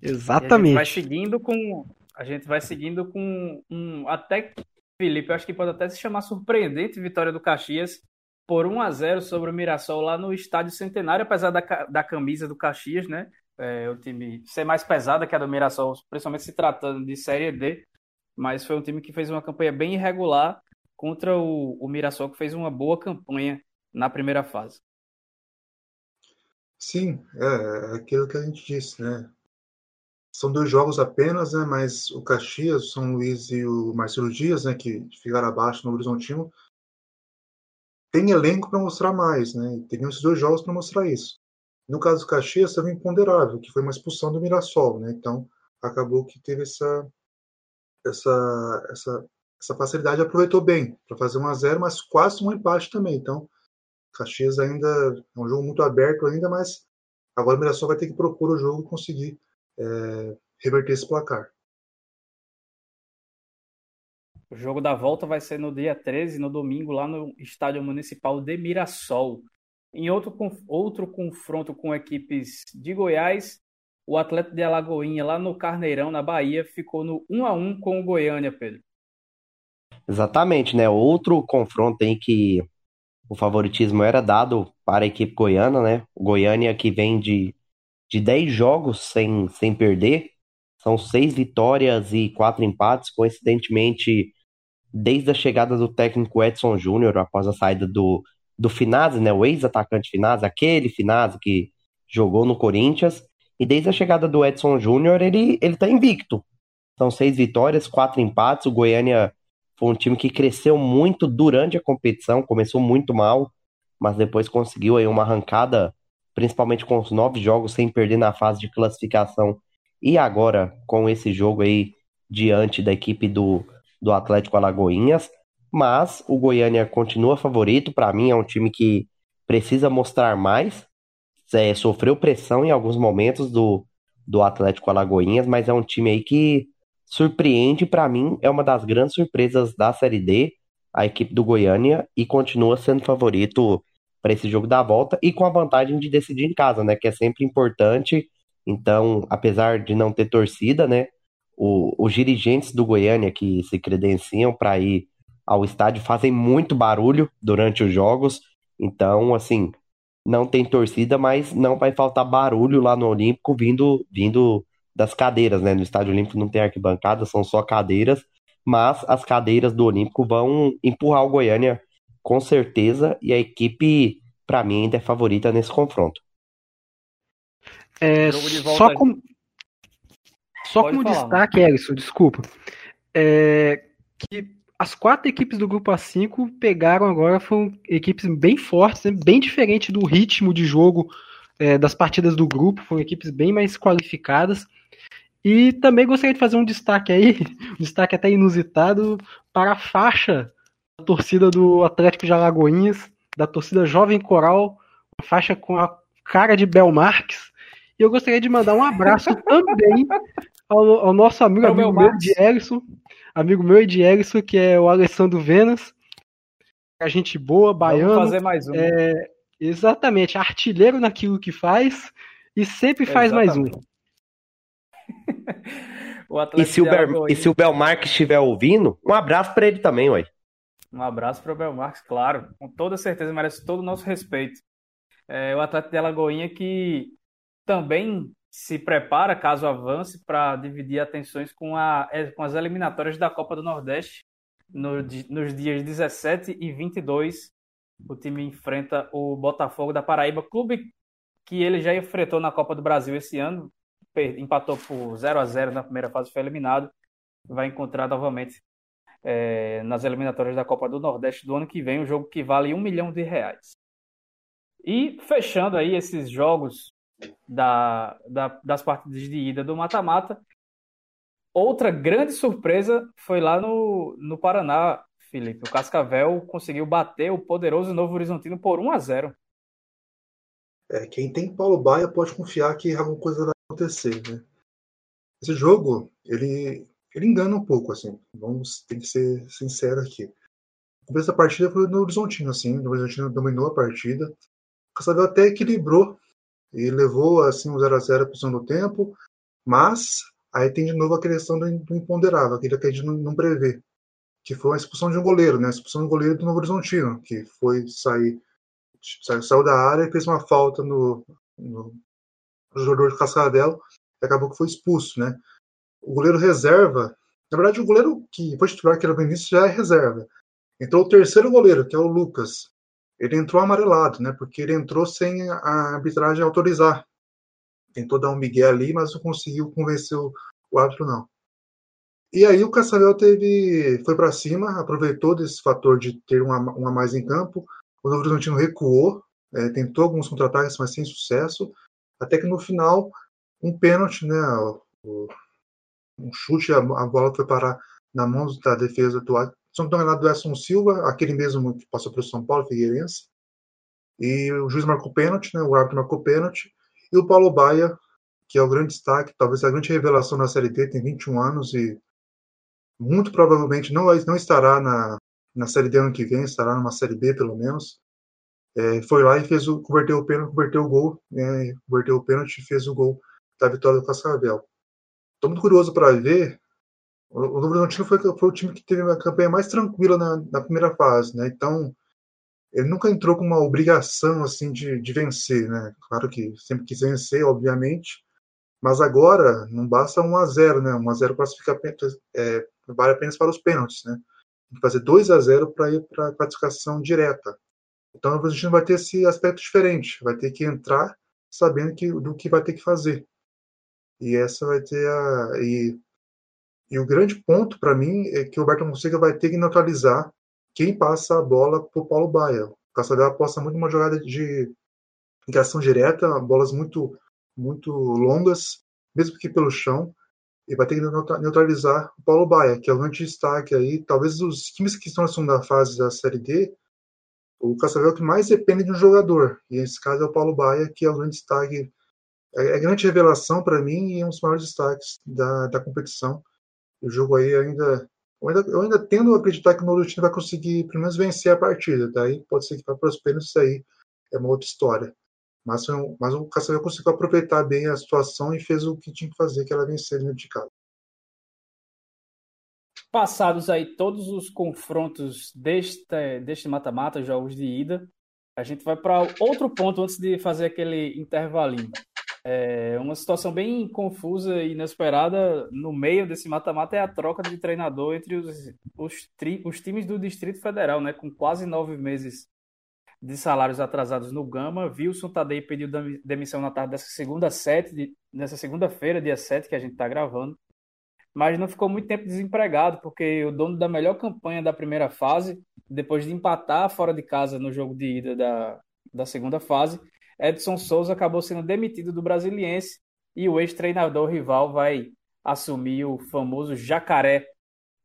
Exatamente. vai seguindo com a gente vai seguindo com um. Até, Felipe, eu acho que pode até se chamar surpreendente vitória do Caxias por 1 a 0 sobre o Mirassol lá no Estádio Centenário, apesar da, da camisa do Caxias, né? É, o time ser mais pesada que a do Mirassol, principalmente se tratando de Série D, mas foi um time que fez uma campanha bem irregular contra o, o Mirassol, que fez uma boa campanha na primeira fase. Sim, é, é aquilo que a gente disse, né? São dois jogos apenas, né? Mas o Caxias, o São Luís e o Marcelo Dias, né? Que ficaram abaixo no Horizontino, tem elenco para mostrar mais, né? Teriam esses dois jogos para mostrar isso. No caso do Caxias, um imponderável, que foi uma expulsão do Mirassol, né? Então, acabou que teve essa, essa, essa essa facilidade aproveitou bem para fazer 1 a 0 mas quase um empate também. Então, Caxias ainda é um jogo muito aberto ainda, mas agora o Mirassol vai ter que propor o jogo e conseguir é, reverter esse placar. O jogo da volta vai ser no dia 13, no domingo, lá no Estádio Municipal de Mirassol. Em outro, outro confronto com equipes de Goiás, o Atlético de Alagoinha, lá no Carneirão, na Bahia, ficou no 1 a 1 com o Goiânia, Pedro. Exatamente, né? Outro confronto em que o favoritismo era dado para a equipe goiana, né? O Goiânia que vem de, de 10 jogos sem, sem perder, são seis vitórias e quatro empates, coincidentemente, desde a chegada do técnico Edson Júnior, após a saída do, do Finazzi, né? O ex-atacante Finazzi, aquele Finazzi que jogou no Corinthians, e desde a chegada do Edson Júnior, ele, ele tá invicto. São seis vitórias, quatro empates, o Goiânia foi um time que cresceu muito durante a competição, começou muito mal, mas depois conseguiu aí uma arrancada, principalmente com os nove jogos sem perder na fase de classificação. E agora, com esse jogo aí diante da equipe do, do Atlético Alagoinhas. Mas o Goiânia continua favorito. Para mim, é um time que precisa mostrar mais. É, sofreu pressão em alguns momentos do, do Atlético Alagoinhas, mas é um time aí que surpreende, para mim, é uma das grandes surpresas da Série D, a equipe do Goiânia, e continua sendo favorito para esse jogo da volta e com a vantagem de decidir em casa, né? Que é sempre importante. Então, apesar de não ter torcida, né? O, os dirigentes do Goiânia que se credenciam para ir ao estádio fazem muito barulho durante os jogos. Então, assim, não tem torcida, mas não vai faltar barulho lá no Olímpico vindo, vindo das cadeiras, né? No Estádio Olímpico não tem arquibancada, são só cadeiras, mas as cadeiras do Olímpico vão empurrar o Goiânia com certeza e a equipe, para mim, ainda é favorita nesse confronto. É, só com... só como falar, destaque, Ellison, desculpa, é, que as quatro equipes do grupo A5 pegaram agora, foram equipes bem fortes, né, bem diferente do ritmo de jogo é, das partidas do grupo, foram equipes bem mais qualificadas. E também gostaria de fazer um destaque aí, um destaque até inusitado, para a faixa da torcida do Atlético de Alagoinhas, da torcida Jovem Coral, uma faixa com a cara de Bel Marques. E eu gostaria de mandar um abraço também ao, ao, nosso amigo, amigo meu de Erison, amigo meu e de Erison, que é o Alessandro Venas. A gente boa, baiano. Vamos fazer mais um. É, exatamente, artilheiro naquilo que faz e sempre faz exatamente. mais um. e, se o Ber... e se o Belmarques estiver ouvindo, um abraço para ele também, ué. Um abraço para o Belmarques, claro. Com toda certeza merece todo o nosso respeito. É, o Atlético de Alagoinha que também se prepara, caso avance, para dividir atenções com, a, é, com as eliminatórias da Copa do Nordeste no, nos dias 17 e 22. O time enfrenta o Botafogo da Paraíba, clube que ele já enfrentou na Copa do Brasil esse ano, empatou por 0 a 0 na primeira fase, foi eliminado. Vai encontrar novamente é, nas eliminatórias da Copa do Nordeste do ano que vem, um jogo que vale um milhão de reais. E fechando aí esses jogos da, da, das partidas de ida do mata-mata, outra grande surpresa foi lá no, no Paraná, Felipe. O Cascavel conseguiu bater o poderoso Novo Horizontino por 1 a 0 é, quem tem Paulo Baia pode confiar que alguma coisa vai acontecer, né? Esse jogo, ele, ele engana um pouco, assim. Vamos, tem que ser sincero aqui. O começo da partida foi no Horizontino, assim. O Horizontino dominou a partida. O Cascavel até equilibrou e levou, assim, um 0x0 para o segundo tempo. Mas aí tem de novo a questão do imponderável, aquilo que a gente não, prevê. Que foi a expulsão de um goleiro, né? A expulsão do goleiro do Novo Horizontino, que foi sair saiu da área e fez uma falta no, no, no jogador de Cascavel e acabou que foi expulso, né? O goleiro reserva, na verdade, o goleiro que foi titular, que era o Vinícius, já é reserva. Então, o terceiro goleiro, que é o Lucas, ele entrou amarelado, né? Porque ele entrou sem a arbitragem autorizar. Tentou dar um migué ali, mas não conseguiu convencer o, árbitro, não. E aí o Cascavel teve, foi para cima, aproveitou desse fator de ter um a mais em campo, o Novo Horizontino recuou, é, tentou alguns contra-ataques, mas sem sucesso, até que no final, um pênalti, né, o, um chute, a, a, bola foi parar na mão da defesa do não estou do Edson Silva, aquele mesmo que passou pelo São Paulo, Figueirense. E o juiz marcou pênalti, né? O árbitro marcou pênalti. E o Paulo Baia, que é o grande destaque, talvez a grande revelação na Série D, tem 21 anos e muito provavelmente não, não estará na, na Série D ano que vem, estará numa Série B pelo menos. É, foi lá e fez o, converteu o pênalti, converteu o gol, né, converteu o pênalti e fez o gol da vitória do Cascavel. Estou muito curioso para ver o, Novo Horizontino foi, foi, o time que teve a campanha mais tranquila na, na, primeira fase, né? Então, ele nunca entrou com uma obrigação assim de, de vencer, né? Claro que sempre quis vencer, obviamente, mas agora não basta 1 a 0, né? 1 a 0 classifica é, vale apenas para os pênaltis, né? Tem que fazer 2 a 0 para ir para a classificação direta. Então, o Novo Horizontino vai ter esse aspecto diferente, vai ter que entrar sabendo que, do que vai ter que fazer. E essa vai ter a e e o grande ponto para mim é que o Roberto Fonseca vai ter que neutralizar quem passa a bola para o Paulo Baia. O Caçador aposta muito uma jogada de ligação direta, bolas muito, muito longas, mesmo que pelo chão, e vai ter que neutralizar o Paulo Baia, que é o grande destaque aí. Talvez os times que estão na segunda fase da Série D, o Cascavel que mais depende de um jogador, e nesse caso é o Paulo Baia, que é o grande destaque, é, é grande revelação para mim e é um dos maiores destaques da, da competição o jogo aí ainda. Eu ainda, eu ainda tendo a acreditar que o Norutino vai conseguir pelo menos vencer a partida. Daí pode ser que para os pênaltis isso aí é uma outra história. Mas, mas o Cascavel conseguiu aproveitar bem a situação e fez o que tinha que fazer, que era vencer dentro de casa. Passados aí todos os confrontos deste, deste mata-mata, jogos de ida, a gente vai para outro ponto antes de fazer aquele intervalinho. É uma situação bem confusa e inesperada no meio desse mata-mata é a troca de treinador entre os, os, tri, os, times do Distrito Federal, né? Com quase nove meses de salários atrasados no Gama. Wilson Tadei pediu demissão na tarde dessa segunda sete, nessa segunda-feira, dia 7, que a gente está gravando. Mas não ficou muito tempo desempregado, porque o dono da melhor campanha da primeira fase, depois de empatar fora de casa no jogo de ida da, da segunda fase, Edson Souza acabou sendo demitido do Brasiliense e o ex-treinador rival vai assumir o famoso jacaré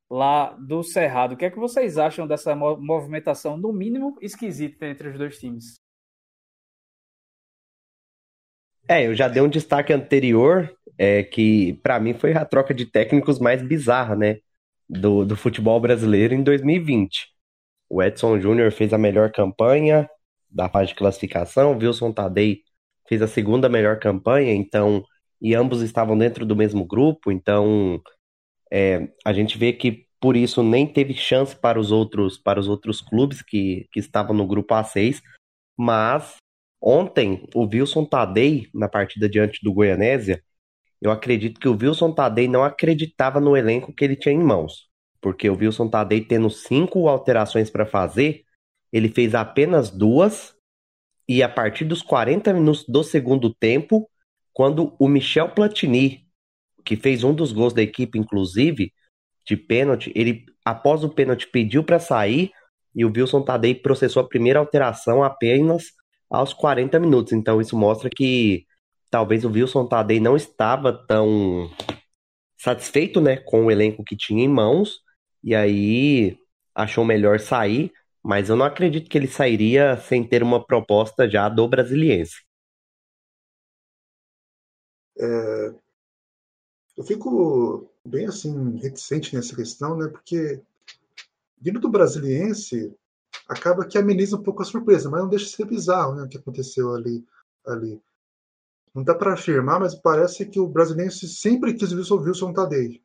lá do Cerrado. O que é que vocês acham dessa movimentação, no mínimo, esquisita entre os dois times? É, eu já dei um destaque anterior, é, que para mim foi a troca de técnicos mais bizarra, né? Do, do futebol brasileiro em 2020. O Edson Júnior fez a melhor campanha, da fase de classificação. Wilson Tadei fez a segunda melhor campanha, então, e ambos estavam dentro do mesmo grupo, então é, a gente vê que por isso nem teve chance para os outros para os outros clubes que, que estavam no grupo A6, mas ontem o Wilson Tadei na partida diante do Goianésia, eu acredito que o Wilson Tadei não acreditava no elenco que ele tinha em mãos, porque o Wilson Tadei tendo cinco alterações para fazer, ele fez apenas duas, e a partir dos 40 minutos do segundo tempo, quando o Michel Platini, que fez um dos gols da equipe, inclusive, de pênalti, ele, após o pênalti, pediu para sair e o Wilson Tadei processou a primeira alteração apenas aos 40 minutos. Então, isso mostra que talvez o Wilson Tadei não estava tão satisfeito né, com o elenco que tinha em mãos e aí achou melhor sair mas eu não acredito que ele sairia sem ter uma proposta já do Brasiliense. É, eu fico bem assim reticente nessa questão, né? Porque vindo do Brasiliense acaba que ameniza um pouco a surpresa, mas não deixa de ser bizarro, né? O que aconteceu ali, ali. Não dá para afirmar, mas parece que o Brasiliense sempre quis o Wilson Tadei.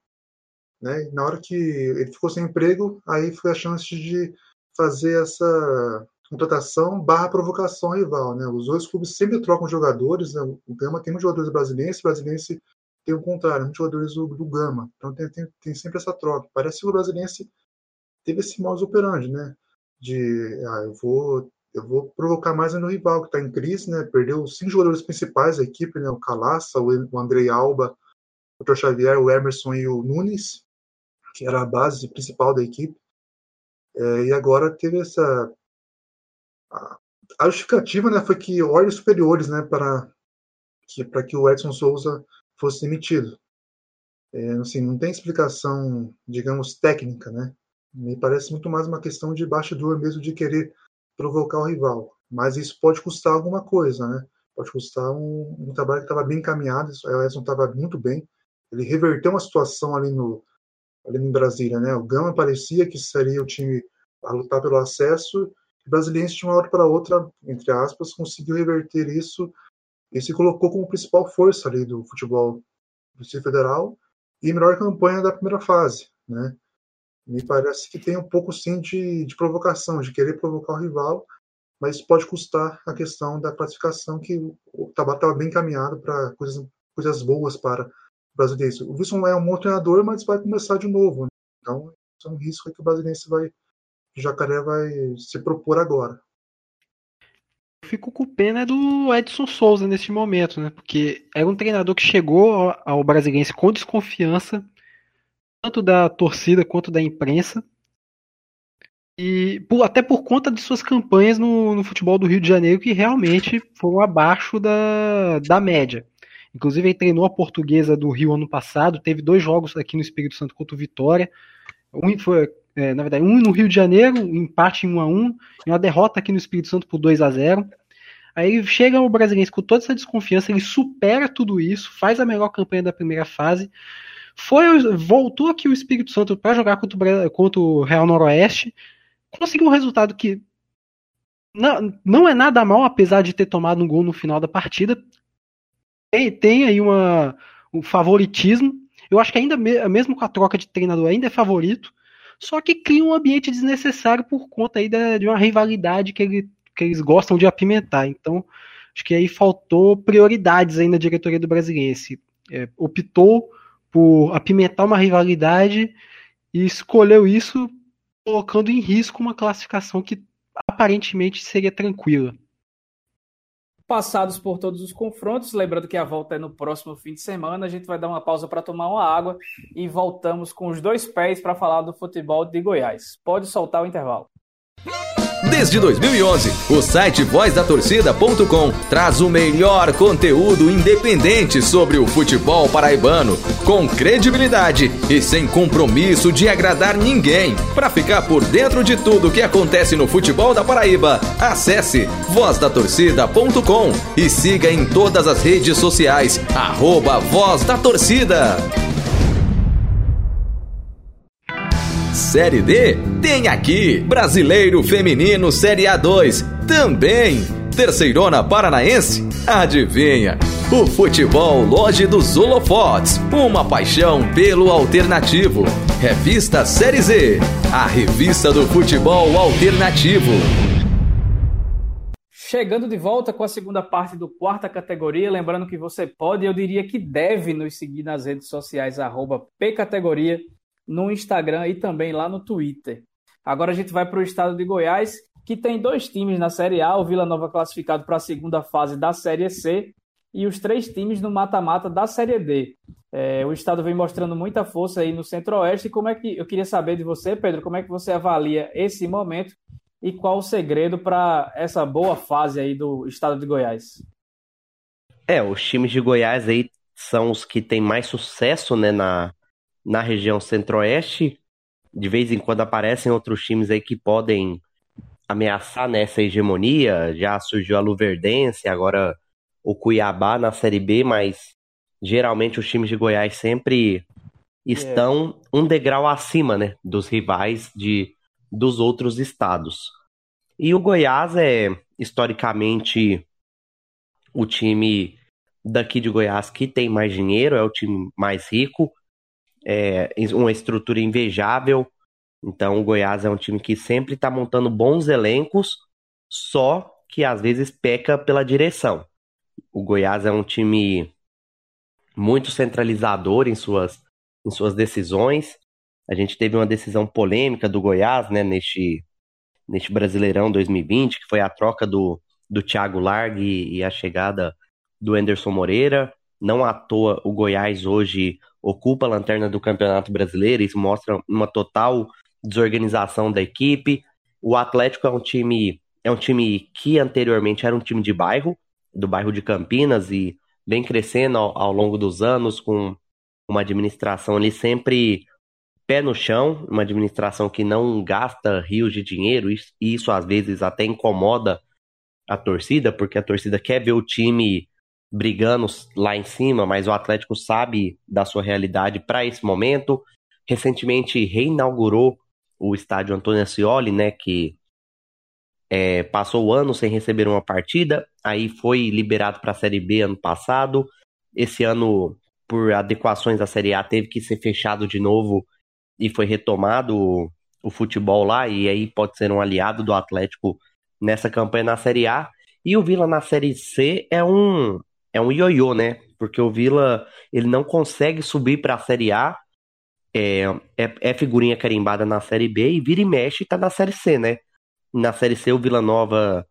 Né? na hora que ele ficou sem emprego, aí foi a chance de fazer essa contratação barra provocação rival. Né? Os dois clubes sempre trocam jogadores. Né? O Gama tem muitos jogadores brasileiros, o Brasiliense tem o contrário, muitos jogadores do, do Gama. Então tem, tem, tem, sempre essa troca. Parece que o Brasiliense teve esse modus operandi, né? De, ah, eu vou eu vou provocar mais no rival que está em crise, né? Perdeu os cinco jogadores principais da equipe, né? O Calaça, o, o Andrei Alba, o Dr. Xavier, o Emerson e o Nunes, que era a base principal da equipe. É, e agora teve essa. A, justificativa né, foi que olhos superiores né, para, que, para que o Edson Souza fosse demitido. é, assim, não tem explicação, digamos, técnica, né? Me parece muito mais uma questão de bastidor mesmo de querer provocar o rival. Mas isso pode custar alguma coisa, né? Pode custar um, um trabalho que estava bem encaminhado, o Edson estava muito bem. Ele reverteu uma situação ali no ali em Brasília, né? O Gama parecia que seria o time a lutar pelo acesso, o Brasiliense de uma hora para outra, entre aspas, conseguiu reverter isso e se colocou como principal força ali do futebol do Distrito Federal e melhor campanha da primeira fase, né? Me parece que tem um pouco sim de, de provocação, de querer provocar o rival, mas pode custar a questão da classificação que o Tabata estava bem encaminhado para coisas, coisas boas para o brasileiro. O Wilson é um bom treinador, mas vai começar de novo. Né? Então, é um risco que o brasileiro vai, o Jacaré vai se propor agora. Eu fico com pena do Edson Souza nesse momento, né? Porque era um treinador que chegou ao Brasiliense com desconfiança, tanto da torcida quanto da imprensa. E por, até por conta de suas campanhas no, no, futebol do Rio de Janeiro, que realmente foram abaixo da, da média. Inclusive, ele treinou a portuguesa do Rio ano passado, teve dois jogos aqui no Espírito Santo contra o Vitória. Um foi, é, na verdade, um no Rio de Janeiro, um empate em 1 a 1 e uma derrota aqui no Espírito Santo por 2 a 0 Aí chega o brasileiro com toda essa desconfiança, ele supera tudo isso, faz a melhor campanha da primeira fase, foi voltou aqui o Espírito Santo para jogar contra o, contra o Real Noroeste, conseguiu um resultado que não, não é nada mal, apesar de ter tomado um gol no final da partida. Tem, tem aí uma, um favoritismo. Eu acho que ainda mesmo com a troca de treinador ainda é favorito. Só que cria um ambiente desnecessário por conta aí da, de uma rivalidade que, ele, que eles gostam de apimentar. Então, acho que aí faltou prioridades aí na diretoria do Brasiliense. É, optou por apimentar uma rivalidade e escolheu isso colocando em risco uma classificação que aparentemente seria tranquila. Passados por todos os confrontos, lembrando que a volta é no próximo fim de semana, a gente vai dar uma pausa para tomar uma água e voltamos com os dois pés para falar do futebol de Goiás. Pode soltar o intervalo. Desde 2011, o site vozdatorcida.com traz o melhor conteúdo independente sobre o futebol paraibano, com credibilidade e sem compromisso de agradar ninguém. Para ficar por dentro de tudo que acontece no futebol da Paraíba, acesse vozdatorcida.com e siga em todas as redes sociais, arroba Voz da Torcida. Série D? Tem aqui. Brasileiro Feminino Série A2. Também. Terceirona Paranaense? Adivinha? O futebol Loge dos Holofotes. Uma paixão pelo alternativo. Revista Série Z. A revista do futebol alternativo. Chegando de volta com a segunda parte do quarta categoria, lembrando que você pode, eu diria que deve nos seguir nas redes sociais, pcategoria, no Instagram e também lá no Twitter. Agora a gente vai para o estado de Goiás, que tem dois times na Série A, o Vila Nova classificado para a segunda fase da Série C e os três times no mata-mata da Série D. É, o estado vem mostrando muita força aí no Centro-Oeste. Como é que eu queria saber de você, Pedro, como é que você avalia esse momento e qual o segredo para essa boa fase aí do estado de Goiás? É, os times de Goiás aí são os que têm mais sucesso, né, na, na região centro-oeste. De vez em quando aparecem outros times aí que podem ameaçar nessa hegemonia. Já surgiu a Luverdense, agora o Cuiabá na Série B, mas geralmente os times de Goiás sempre estão é. um degrau acima né, dos rivais de, dos outros estados. E o Goiás é historicamente o time daqui de Goiás que tem mais dinheiro, é o time mais rico, é, uma estrutura invejável. Então, o Goiás é um time que sempre está montando bons elencos, só que às vezes peca pela direção. O Goiás é um time muito centralizador em suas, em suas decisões. A gente teve uma decisão polêmica do Goiás né, neste, neste Brasileirão 2020, que foi a troca do, do Thiago Largue e a chegada do Anderson Moreira. Não à toa o Goiás hoje ocupa a lanterna do Campeonato Brasileiro, isso mostra uma total desorganização da equipe. O Atlético é um time é um time que anteriormente era um time de bairro, do bairro de Campinas e vem crescendo ao, ao longo dos anos com uma administração ali sempre pé no chão, uma administração que não gasta rios de dinheiro, e isso às vezes até incomoda a torcida, porque a torcida quer ver o time brigando lá em cima, mas o Atlético sabe da sua realidade para esse momento. Recentemente reinaugurou o estádio Antônio Ascioli, né, que é, passou o ano sem receber uma partida, aí foi liberado para a Série B ano passado. Esse ano, por adequações à Série A, teve que ser fechado de novo e foi retomado o, o futebol lá, e aí pode ser um aliado do Atlético nessa campanha na Série A. E o Vila na Série C é um é um ioiô, né? Porque o Vila ele não consegue subir para a Série A, é, é, é, figurinha carimbada na Série B e vira e mexe e tá na Série C, né? Na Série C o Vila Nova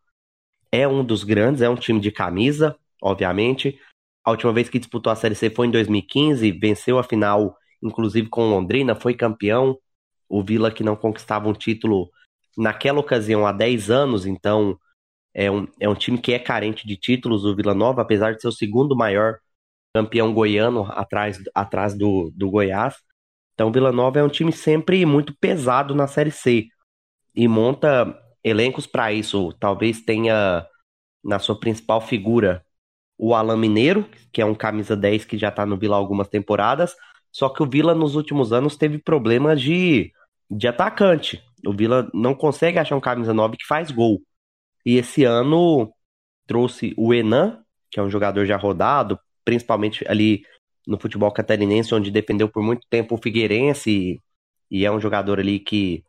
é um dos grandes, é um time de camisa, obviamente. A última vez que disputou a Série C foi em 2015, venceu a final, inclusive com Londrina, foi campeão. O Vila que não conquistava um título naquela ocasião há 10 anos, então é um, é um time que é carente de títulos, o Vila Nova, apesar de ser o segundo maior campeão goiano atrás, atrás do, do Goiás. Então, Vila Nova é um time sempre muito pesado na Série C e monta elencos para isso. Talvez tenha na sua principal figura o Alan Mineiro, que é um camisa 10 que já está no Vila algumas temporadas. Só que o Vila nos últimos anos teve problemas de, de atacante. O Vila não consegue achar um camisa 9 que faz gol. E esse ano trouxe o Enan, que é um jogador já rodado, principalmente ali no futebol catarinense, onde defendeu por muito tempo o Figueirense e é um jogador ali que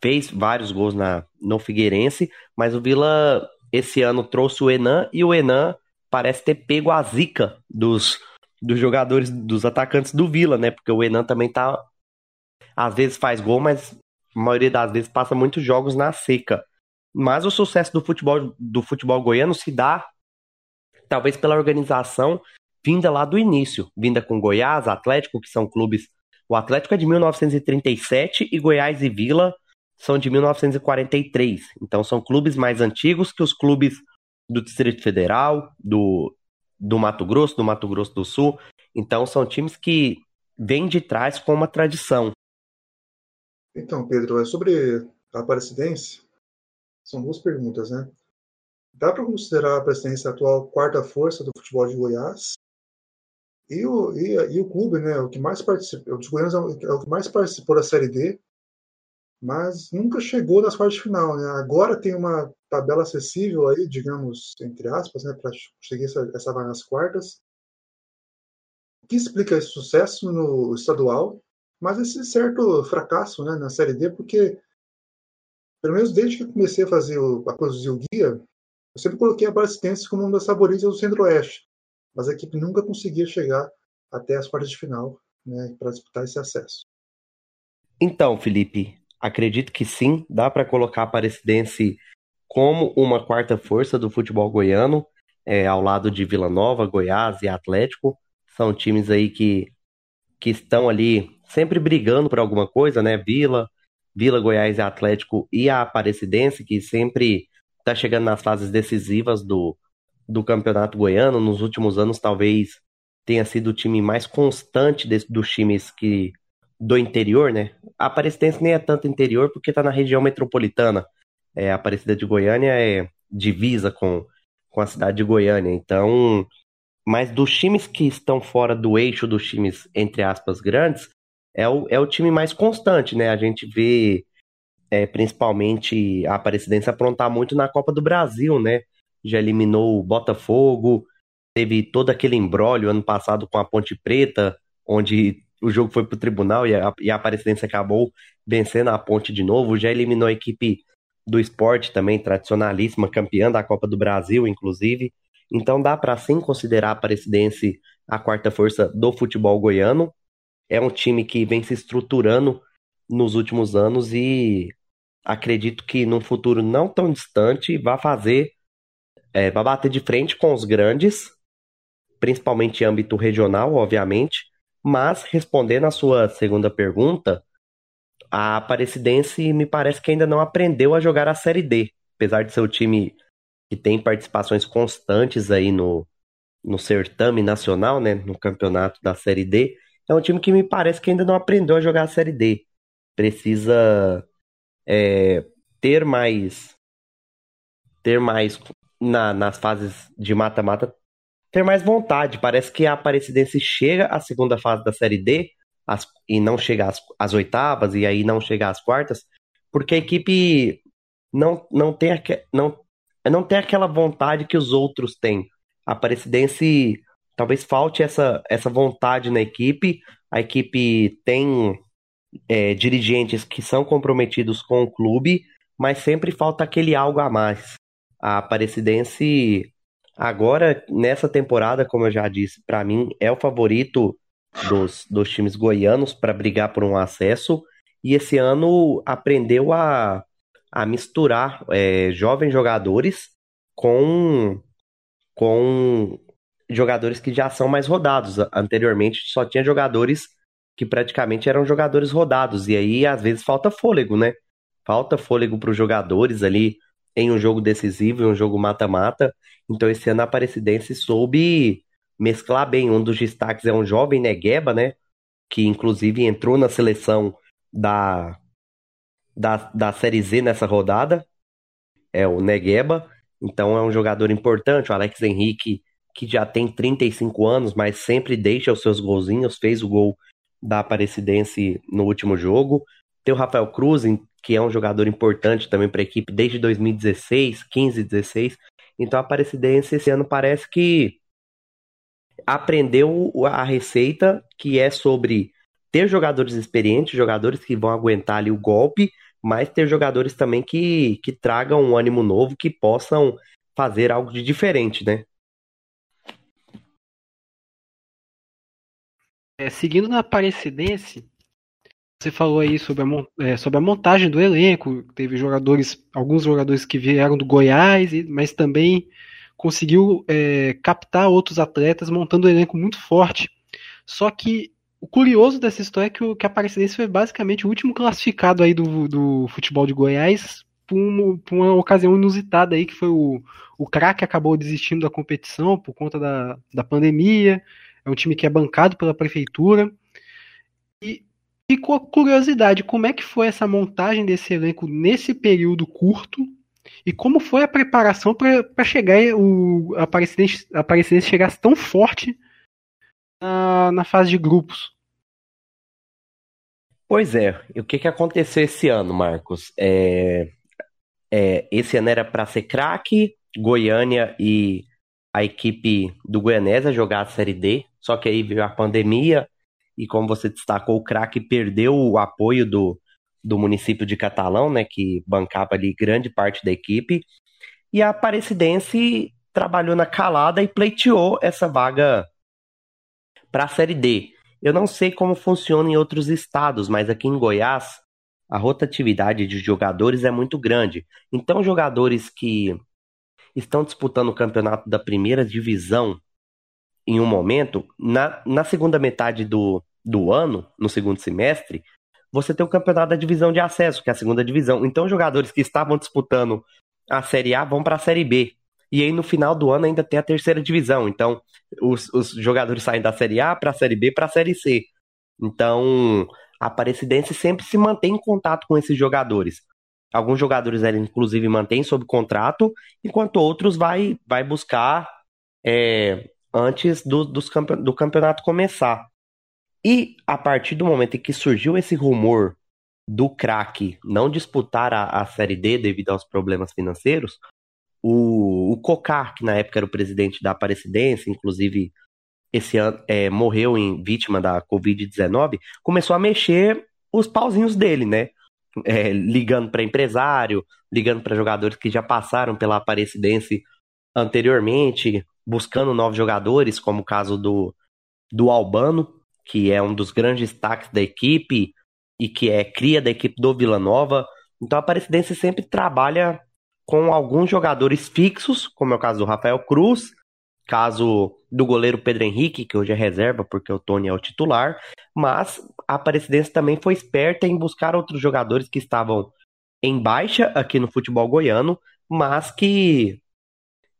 fez vários gols na, no Figueirense, mas o Vila esse ano trouxe o Enan e o Enan parece ter pego a zica dos, dos jogadores, dos atacantes do Vila, né? Porque o Enan também tá. Às vezes faz gol, mas a maioria das vezes passa muitos jogos na seca. Mas o sucesso do futebol, do futebol goiano se dá talvez pela organização vinda lá do início, vinda com Goiás, Atlético, que são clubes. O Atlético é de 1937 e Goiás e Vila são de 1943. Então são clubes mais antigos que os clubes do Distrito Federal, do, do Mato Grosso, do Mato Grosso do Sul. Então são times que vêm de trás com uma tradição. Então, Pedro, é sobre a Aparecidense. São duas perguntas, né? Dá para considerar a Aparecidense a atual quarta força do futebol de Goiás? E o, e, e o clube, né? O que mais participou, o dos Goianos é o, é o que mais participou da Série D, mas nunca chegou nas quartas de final, né? Agora tem uma tabela acessível aí, digamos, entre aspas, né, para conseguir essa, essa vaga nas quartas. O que explica esse sucesso no estadual, mas esse certo fracasso né, na Série D, porque, pelo menos desde que eu comecei a fazer o, a produzir o guia, eu sempre coloquei a Aparecidense como uma das favoritas do Centro-Oeste, mas a equipe nunca conseguia chegar até as quartas de final né, para disputar esse acesso. Então, Felipe, acredito que sim, dá para colocar a Aparecidense como uma quarta força do futebol goiano, é, ao lado de Vila Nova, Goiás e Atlético. São times aí que, que estão ali sempre brigando por alguma coisa, né? Vila, Vila, Goiás e Atlético e a Aparecidense, que sempre está chegando nas fases decisivas do, do campeonato goiano. Nos últimos anos, talvez tenha sido o time mais constante desse, dos times que do interior, né? A Aparecidense nem é tanto interior porque está na região metropolitana é, Aparecida de Goiânia é divisa com, com a cidade de Goiânia. Então, mas dos times que estão fora do eixo dos times, entre aspas, grandes, é o, é o time mais constante, né? A gente vê é, principalmente a Aparecidense aprontar muito na Copa do Brasil, né? Já eliminou o Botafogo, teve todo aquele embrólio ano passado com a Ponte Preta, onde o jogo foi para o tribunal e a, e a Aparecidense acabou vencendo a Ponte de novo, já eliminou a equipe do esporte também, tradicionalíssima, campeã da Copa do Brasil, inclusive. Então dá para sim considerar a Aparecidense a quarta força do futebol goiano. É um time que vem se estruturando nos últimos anos e acredito que num futuro não tão distante vai fazer, é, vai bater de frente com os grandes, principalmente em âmbito regional, obviamente. Mas respondendo a sua segunda pergunta, a Aparecidense me parece que ainda não aprendeu a jogar a Série D, apesar de ser o time que tem participações constantes aí no, no certame nacional, né, no campeonato da Série D, é um time que me parece que ainda não aprendeu a jogar a Série D. Precisa é, ter mais. Ter mais. Na, nas fases de mata-mata, ter mais vontade. Parece que a Aparecidense chega à segunda fase da Série D as, e não chega às, às, oitavas e aí não chega às quartas, porque a equipe não, não, tem, não, não tem aquela vontade que os outros têm. A Aparecidense talvez falte essa, essa vontade na equipe. A equipe tem é, dirigentes que são comprometidos com o clube, mas sempre falta aquele algo a mais. A Aparecidense, agora, nessa temporada, como eu já disse, para mim é o favorito dos, dos times goianos para brigar por um acesso. E esse ano aprendeu a, a misturar é, jovens jogadores com, com jogadores que já são mais rodados. Anteriormente só tinha jogadores que praticamente eram jogadores rodados. E aí, às vezes, falta fôlego, né? Falta fôlego para os jogadores ali em um jogo decisivo, em um jogo mata-mata. Então, esse ano a Aparecidense soube mesclar bem. Um dos destaques é um jovem Negueba, né? Que inclusive entrou na seleção da, da, da Série Z nessa rodada. É o Negueba. Então é um jogador importante. O Alex Henrique que já tem 35 anos, mas sempre deixa os seus golzinhos, fez o gol da Aparecidense no último jogo. Tem o Rafael Cruz, que é um jogador importante também para a equipe desde 2016, 15, 16. Então a Aparecidense esse ano parece que aprendeu a receita que é sobre ter jogadores experientes, jogadores que vão aguentar ali o golpe, mas ter jogadores também que, que tragam um ânimo novo, que possam fazer algo de diferente, né? É, seguindo na Aparecidense, você falou aí sobre a, é, sobre a montagem do elenco, teve jogadores, alguns jogadores que vieram do Goiás, mas também conseguiu é, captar outros atletas, montando um elenco muito forte. Só que o curioso dessa história é que, o, que a Aparecidense foi basicamente o último classificado aí do, do futebol de Goiás por uma, por uma ocasião inusitada aí, que foi o, o craque acabou desistindo da competição por conta da, da pandemia, é um time que é bancado pela prefeitura. Ficou a curiosidade, como é que foi essa montagem desse elenco nesse período curto? E como foi a preparação para chegar o a Aparecidense chegasse tão forte na, na fase de grupos? Pois é, e o que, que aconteceu esse ano, Marcos? É, é, esse ano era para ser craque, Goiânia e a equipe do Goianésia jogar a Série D, só que aí veio a pandemia e como você destacou, o craque perdeu o apoio do, do município de Catalão, né, que bancava ali grande parte da equipe, e a Aparecidense trabalhou na calada e pleiteou essa vaga para a Série D. Eu não sei como funciona em outros estados, mas aqui em Goiás a rotatividade de jogadores é muito grande. Então, jogadores que estão disputando o campeonato da primeira divisão em um momento, na, na segunda metade do, do ano, no segundo semestre, você tem o campeonato da divisão de acesso, que é a segunda divisão. Então, jogadores que estavam disputando a Série A vão para a Série B. E aí, no final do ano, ainda tem a terceira divisão. Então, os, os jogadores saem da Série A para a Série B para a Série C. Então, a Aparecidense sempre se mantém em contato com esses jogadores. Alguns jogadores ela inclusive mantém sob contrato, enquanto outros vai, vai buscar é, antes do, dos, do campeonato começar. E a partir do momento em que surgiu esse rumor do craque não disputar a, a Série D devido aos problemas financeiros, o, o Cocar, que na época era o presidente da Aparecidense, inclusive esse ano é, morreu em vítima da Covid-19, começou a mexer os pauzinhos dele, né? É, ligando para empresário, ligando para jogadores que já passaram pela Aparecidense anteriormente, buscando novos jogadores, como o caso do, do Albano, que é um dos grandes destaques da equipe e que é cria da equipe do Vila Nova. Então a Aparecidense sempre trabalha com alguns jogadores fixos, como é o caso do Rafael Cruz, caso do goleiro Pedro Henrique, que hoje é reserva porque o Tony é o titular, mas a Aparecidense também foi esperta em buscar outros jogadores que estavam em baixa aqui no futebol goiano, mas que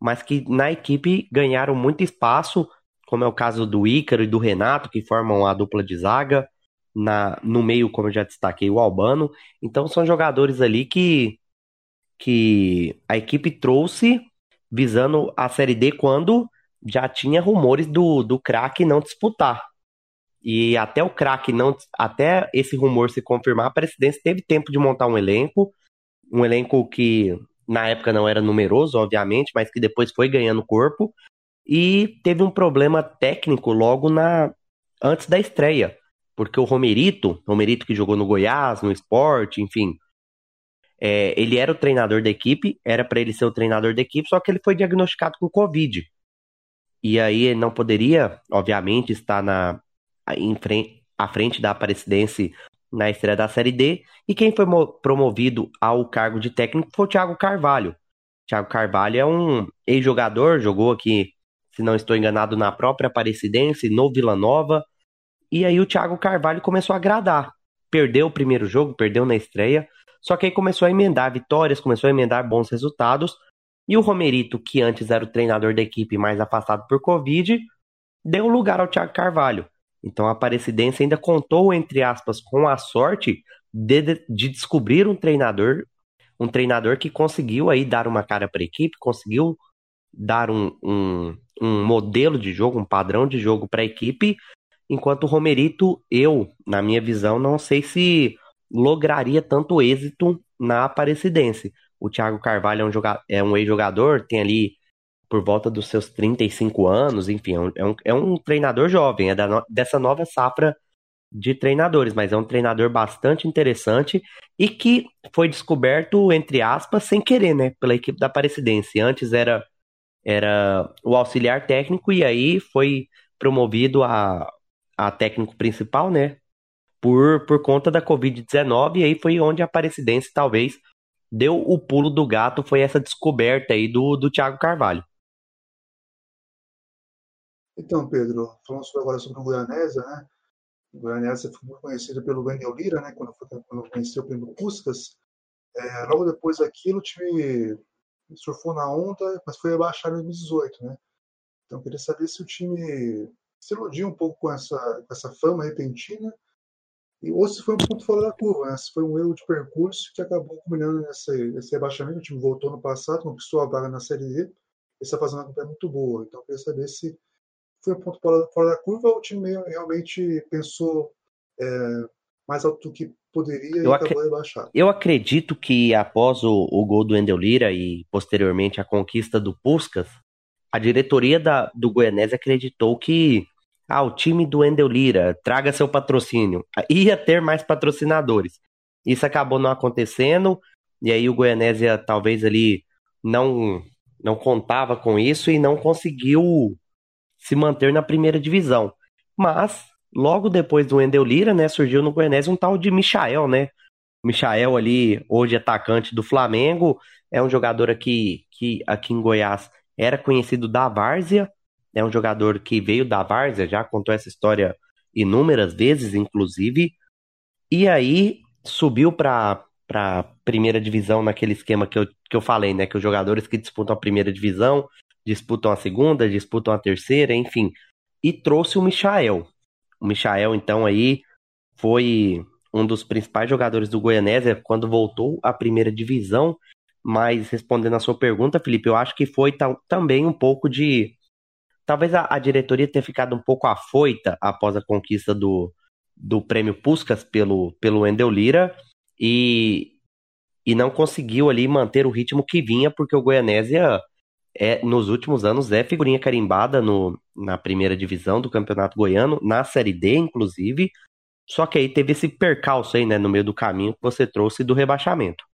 mas que na equipe ganharam muito espaço, como é o caso do Ícaro e do Renato, que formam a dupla de zaga. Na, no meio, como eu já destaquei, o Albano. Então são jogadores ali que, que a equipe trouxe visando a Série D quando já tinha rumores do, do craque não disputar. E até o craque não. Até esse rumor se confirmar, a presidência teve tempo de montar um elenco. Um elenco que na época não era numeroso, obviamente, mas que depois foi ganhando corpo. E teve um problema técnico logo na antes da estreia. Porque o Romerito, Romerito que jogou no Goiás, no esporte, enfim, é, ele era o treinador da equipe, era para ele ser o treinador da equipe, só que ele foi diagnosticado com Covid. E aí ele não poderia, obviamente, estar na, em frente, à frente da Aparecidense na estreia da Série D. E quem foi promovido ao cargo de técnico foi o Thiago Carvalho. Thiago Carvalho é um ex-jogador, jogou aqui, se não estou enganado, na própria Aparecidense, no Vila Nova. E aí o Thiago Carvalho começou a agradar. Perdeu o primeiro jogo, perdeu na estreia, só que aí começou a emendar vitórias, começou a emendar bons resultados. E o Romerito, que antes era o treinador da equipe mais afastado por Covid, deu lugar ao Thiago Carvalho. Então a Aparecidense ainda contou, entre aspas, com a sorte de, de descobrir um treinador, um treinador que conseguiu aí dar uma cara para a equipe, conseguiu dar um, um, um modelo de jogo, um padrão de jogo para a equipe, enquanto o Romerito, eu, na minha visão, não sei se lograria tanto êxito na Aparecidense. O Thiago Carvalho é um, é um ex-jogador, tem ali por volta dos seus 35 anos, enfim, é um, é um, é um treinador jovem, é da, dessa nova safra de treinadores, mas é um treinador bastante interessante e que foi descoberto, entre aspas, sem querer, né, pela equipe da Aparecidense. Antes era, era o auxiliar técnico e aí foi promovido a, a técnico principal, né, por, por conta da Covid-19, e aí foi onde a Aparecidense talvez deu o pulo do gato, foi essa descoberta aí do, do Thiago Carvalho. Então, Pedro, falando sobre, agora sobre o Goianésia, né? O Goianésia foi muito conhecido pelo Wendel Lira, né? Quando, foi, quando conheceu o prêmio Puskas. É, logo depois daquilo, o time surfou na onda, mas foi abaixado em 2018, né? Então, queria saber se o time se iludiu um pouco com essa, com essa fama repentina e, ou se foi um ponto fora da curva, né? se foi um erro de percurso que acabou culminando nesse, nesse rebaixamento. O time voltou no passado, conquistou a vaga na Série D, e está fazendo uma campanha muito boa. Então, queria saber se foi um ponto fora, fora da curva ou o time realmente pensou é, mais alto do que poderia eu e acabou rebaixado. Eu acredito que após o, o gol do Endel Lira e posteriormente a conquista do Puskas, a diretoria da, do Goianese acreditou que ah, o time do Endel Lira, traga seu patrocínio. Ia ter mais patrocinadores. Isso acabou não acontecendo, e aí o Goianésia talvez ali não, não contava com isso e não conseguiu se manter na primeira divisão. Mas, logo depois do Endel Lira, né, surgiu no Goianésia um tal de Michael, né? Michael ali, hoje atacante do Flamengo, é um jogador aqui, que aqui em Goiás era conhecido da Várzea, é um jogador que veio da Várzea, já contou essa história inúmeras vezes, inclusive, e aí subiu para para primeira divisão naquele esquema que eu, que eu falei, né? Que os jogadores que disputam a primeira divisão disputam a segunda, disputam a terceira, enfim. E trouxe o Michael. O Michael, então, aí foi um dos principais jogadores do Goianésia quando voltou à primeira divisão. Mas respondendo a sua pergunta, Felipe, eu acho que foi também um pouco de talvez a, a, diretoria tenha ficado um pouco afoita após a conquista do, do prêmio Puskas pelo, pelo Endel Lira e, e não conseguiu ali manter o ritmo que vinha, porque o Goianésia é, nos últimos anos é figurinha carimbada no, na primeira divisão do Campeonato Goiano, na Série D, inclusive. Só que aí teve esse percalço aí, né, no meio do caminho que você trouxe do rebaixamento.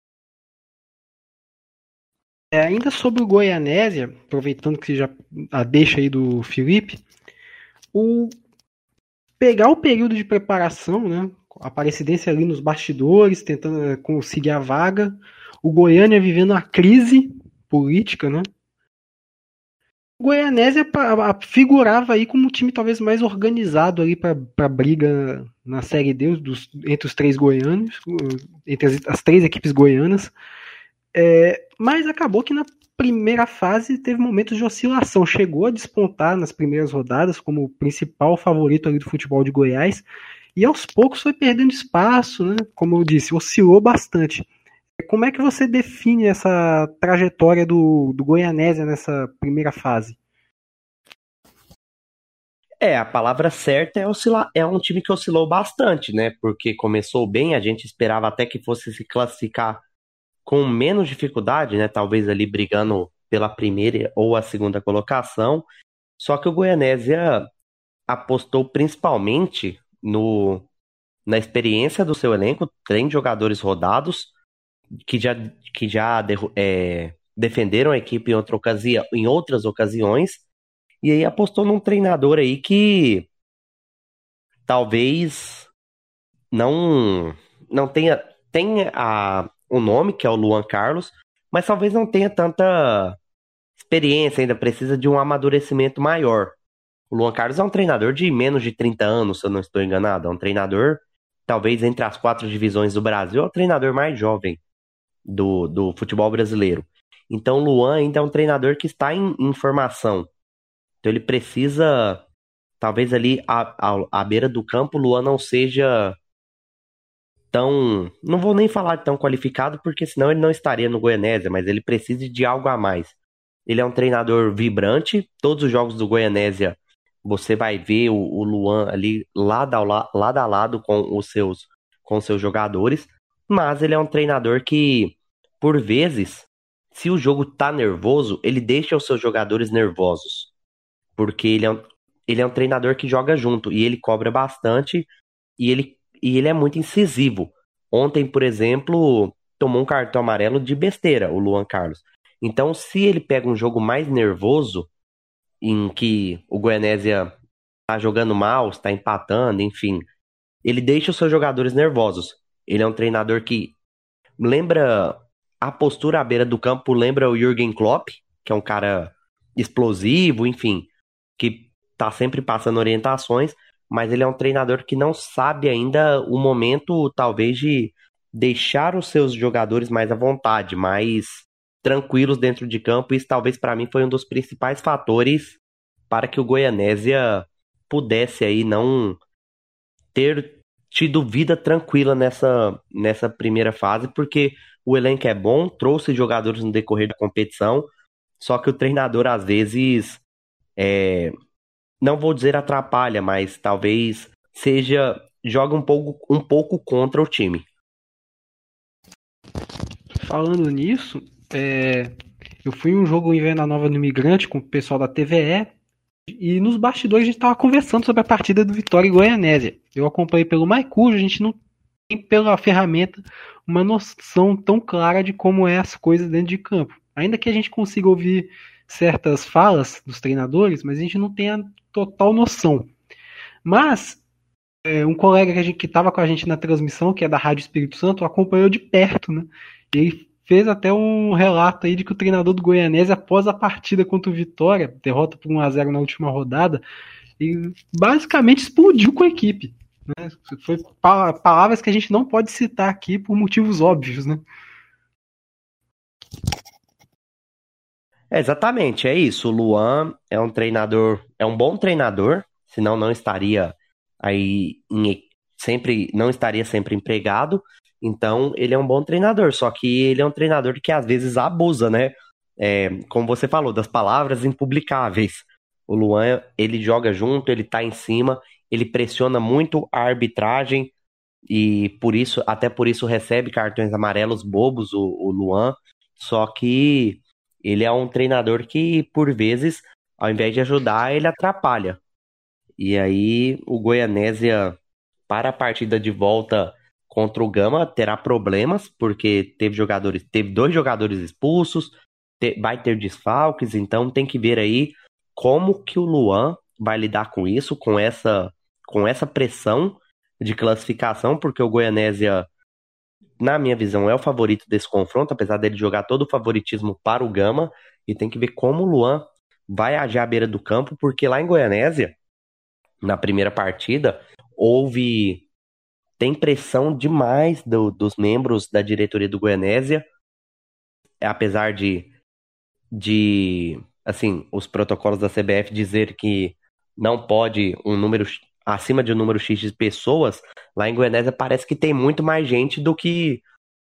É, ainda sobre o Goianésia, aproveitando que já a deixa aí do Felipe, o pegar o período de preparação, né? A Aparecidense ali nos bastidores, tentando é, conseguir a vaga. O Goiânia vivendo a crise política, né? O Goianésia figurava aí como um time talvez mais organizado ali para briga na Série D dos, entre os três goianos, entre as, as três equipes goianas. É, mas acabou que na primeira fase teve momentos de oscilação. Chegou a despontar nas primeiras rodadas como o principal favorito ali do futebol de Goiás. E aos poucos foi perdendo espaço, né? Como eu disse, oscilou bastante. Como é que você define essa trajetória do, do Goianésia nessa primeira fase? É, a palavra certa é oscilar, é um time que oscilou bastante, né? Porque começou bem, a gente esperava até que fosse se classificar com menos dificuldade, né? Talvez ali brigando pela primeira ou a segunda colocação. Só que o Goianésia apostou principalmente no, na experiência do seu elenco, tem jogadores rodados que já, que já é, defenderam a equipe em, outra ocasião, em outras ocasiões, e aí apostou num treinador aí que talvez não não tenha tenha a, o nome que é o Luan Carlos, mas talvez não tenha tanta experiência ainda, precisa de um amadurecimento maior. O Luan Carlos é um treinador de menos de 30 anos, se eu não estou enganado. É um treinador, talvez entre as quatro divisões do Brasil, é o treinador mais jovem do, do futebol brasileiro. Então, Luan ainda é um treinador que está em, em formação. Então, ele precisa, talvez ali à, beira do campo, Luan não seja tão. Não vou nem falar tão qualificado, porque senão ele não estaria no Goianésia, mas ele precisa de algo a mais. Ele é um treinador vibrante, todos os jogos do Goianésia você vai ver o, o Luan ali lado, ao, lado a lado com os seus com seus jogadores, mas ele é um treinador que, por vezes, se o jogo tá nervoso, ele deixa os seus jogadores nervosos. Porque ele é um, ele é um treinador que joga junto e ele cobra bastante e ele, e ele é muito incisivo. Ontem, por exemplo, tomou um cartão amarelo de besteira, o Luan Carlos. Então, se ele pega um jogo mais nervoso, em que o Goianésia está jogando mal, está empatando, enfim, ele deixa os seus jogadores nervosos. Ele é um treinador que lembra a postura à beira do campo, lembra o Jürgen Klopp, que é um cara explosivo, enfim, que está sempre passando orientações, mas ele é um treinador que não sabe ainda o momento, talvez, de deixar os seus jogadores mais à vontade, mais tranquilos dentro de campo. Isso talvez para mim foi um dos principais fatores para que o Goianésia pudesse aí não ter tido vida tranquila nessa, nessa primeira fase, porque o elenco é bom, trouxe jogadores no decorrer da competição, só que o treinador às vezes é, não vou dizer atrapalha, mas talvez seja joga um pouco, um pouco contra o time. Falando nisso, é, eu fui em um jogo em Venda Nova no Imigrante com o pessoal da TVE e nos bastidores a gente estava conversando sobre a partida do Vitória e Goianésia. Eu acompanhei pelo Maicujo, a gente não tem pela ferramenta uma noção tão clara de como é as coisas dentro de campo. Ainda que a gente consiga ouvir certas falas dos treinadores, mas a gente não tem a total noção. Mas é, um colega que estava com a gente na transmissão, que é da Rádio Espírito Santo, acompanhou de perto, né? E ele fez até um relato aí de que o treinador do Goianese, após a partida contra o Vitória, derrota por 1x0 na última rodada, e basicamente explodiu com a equipe. Né? Foi palavras que a gente não pode citar aqui por motivos óbvios, né? É, exatamente, é isso. O Luan é um treinador, é um bom treinador, senão não estaria aí em, sempre, não estaria sempre empregado. Então, ele é um bom treinador, só que ele é um treinador que às vezes abusa, né? É, como você falou, das palavras impublicáveis. O Luan, ele joga junto, ele tá em cima, ele pressiona muito a arbitragem e por isso, até por isso recebe cartões amarelos bobos o, o Luan. Só que ele é um treinador que, por vezes, ao invés de ajudar, ele atrapalha. E aí o Goianésia, para a partida de volta, contra o Gama terá problemas, porque teve jogadores, teve dois jogadores expulsos, te, vai ter desfalques, então tem que ver aí como que o Luan vai lidar com isso, com essa, com essa pressão de classificação, porque o Goianésia, na minha visão, é o favorito desse confronto, apesar dele jogar todo o favoritismo para o Gama, e tem que ver como o Luan vai agir à beira do campo, porque lá em Goianésia, na primeira partida, houve tem pressão demais do, dos membros da diretoria do Goianésia, apesar de de, assim, os protocolos da CBF dizer que não pode um número acima de um número X de pessoas, lá em Goianésia parece que tem muito mais gente do que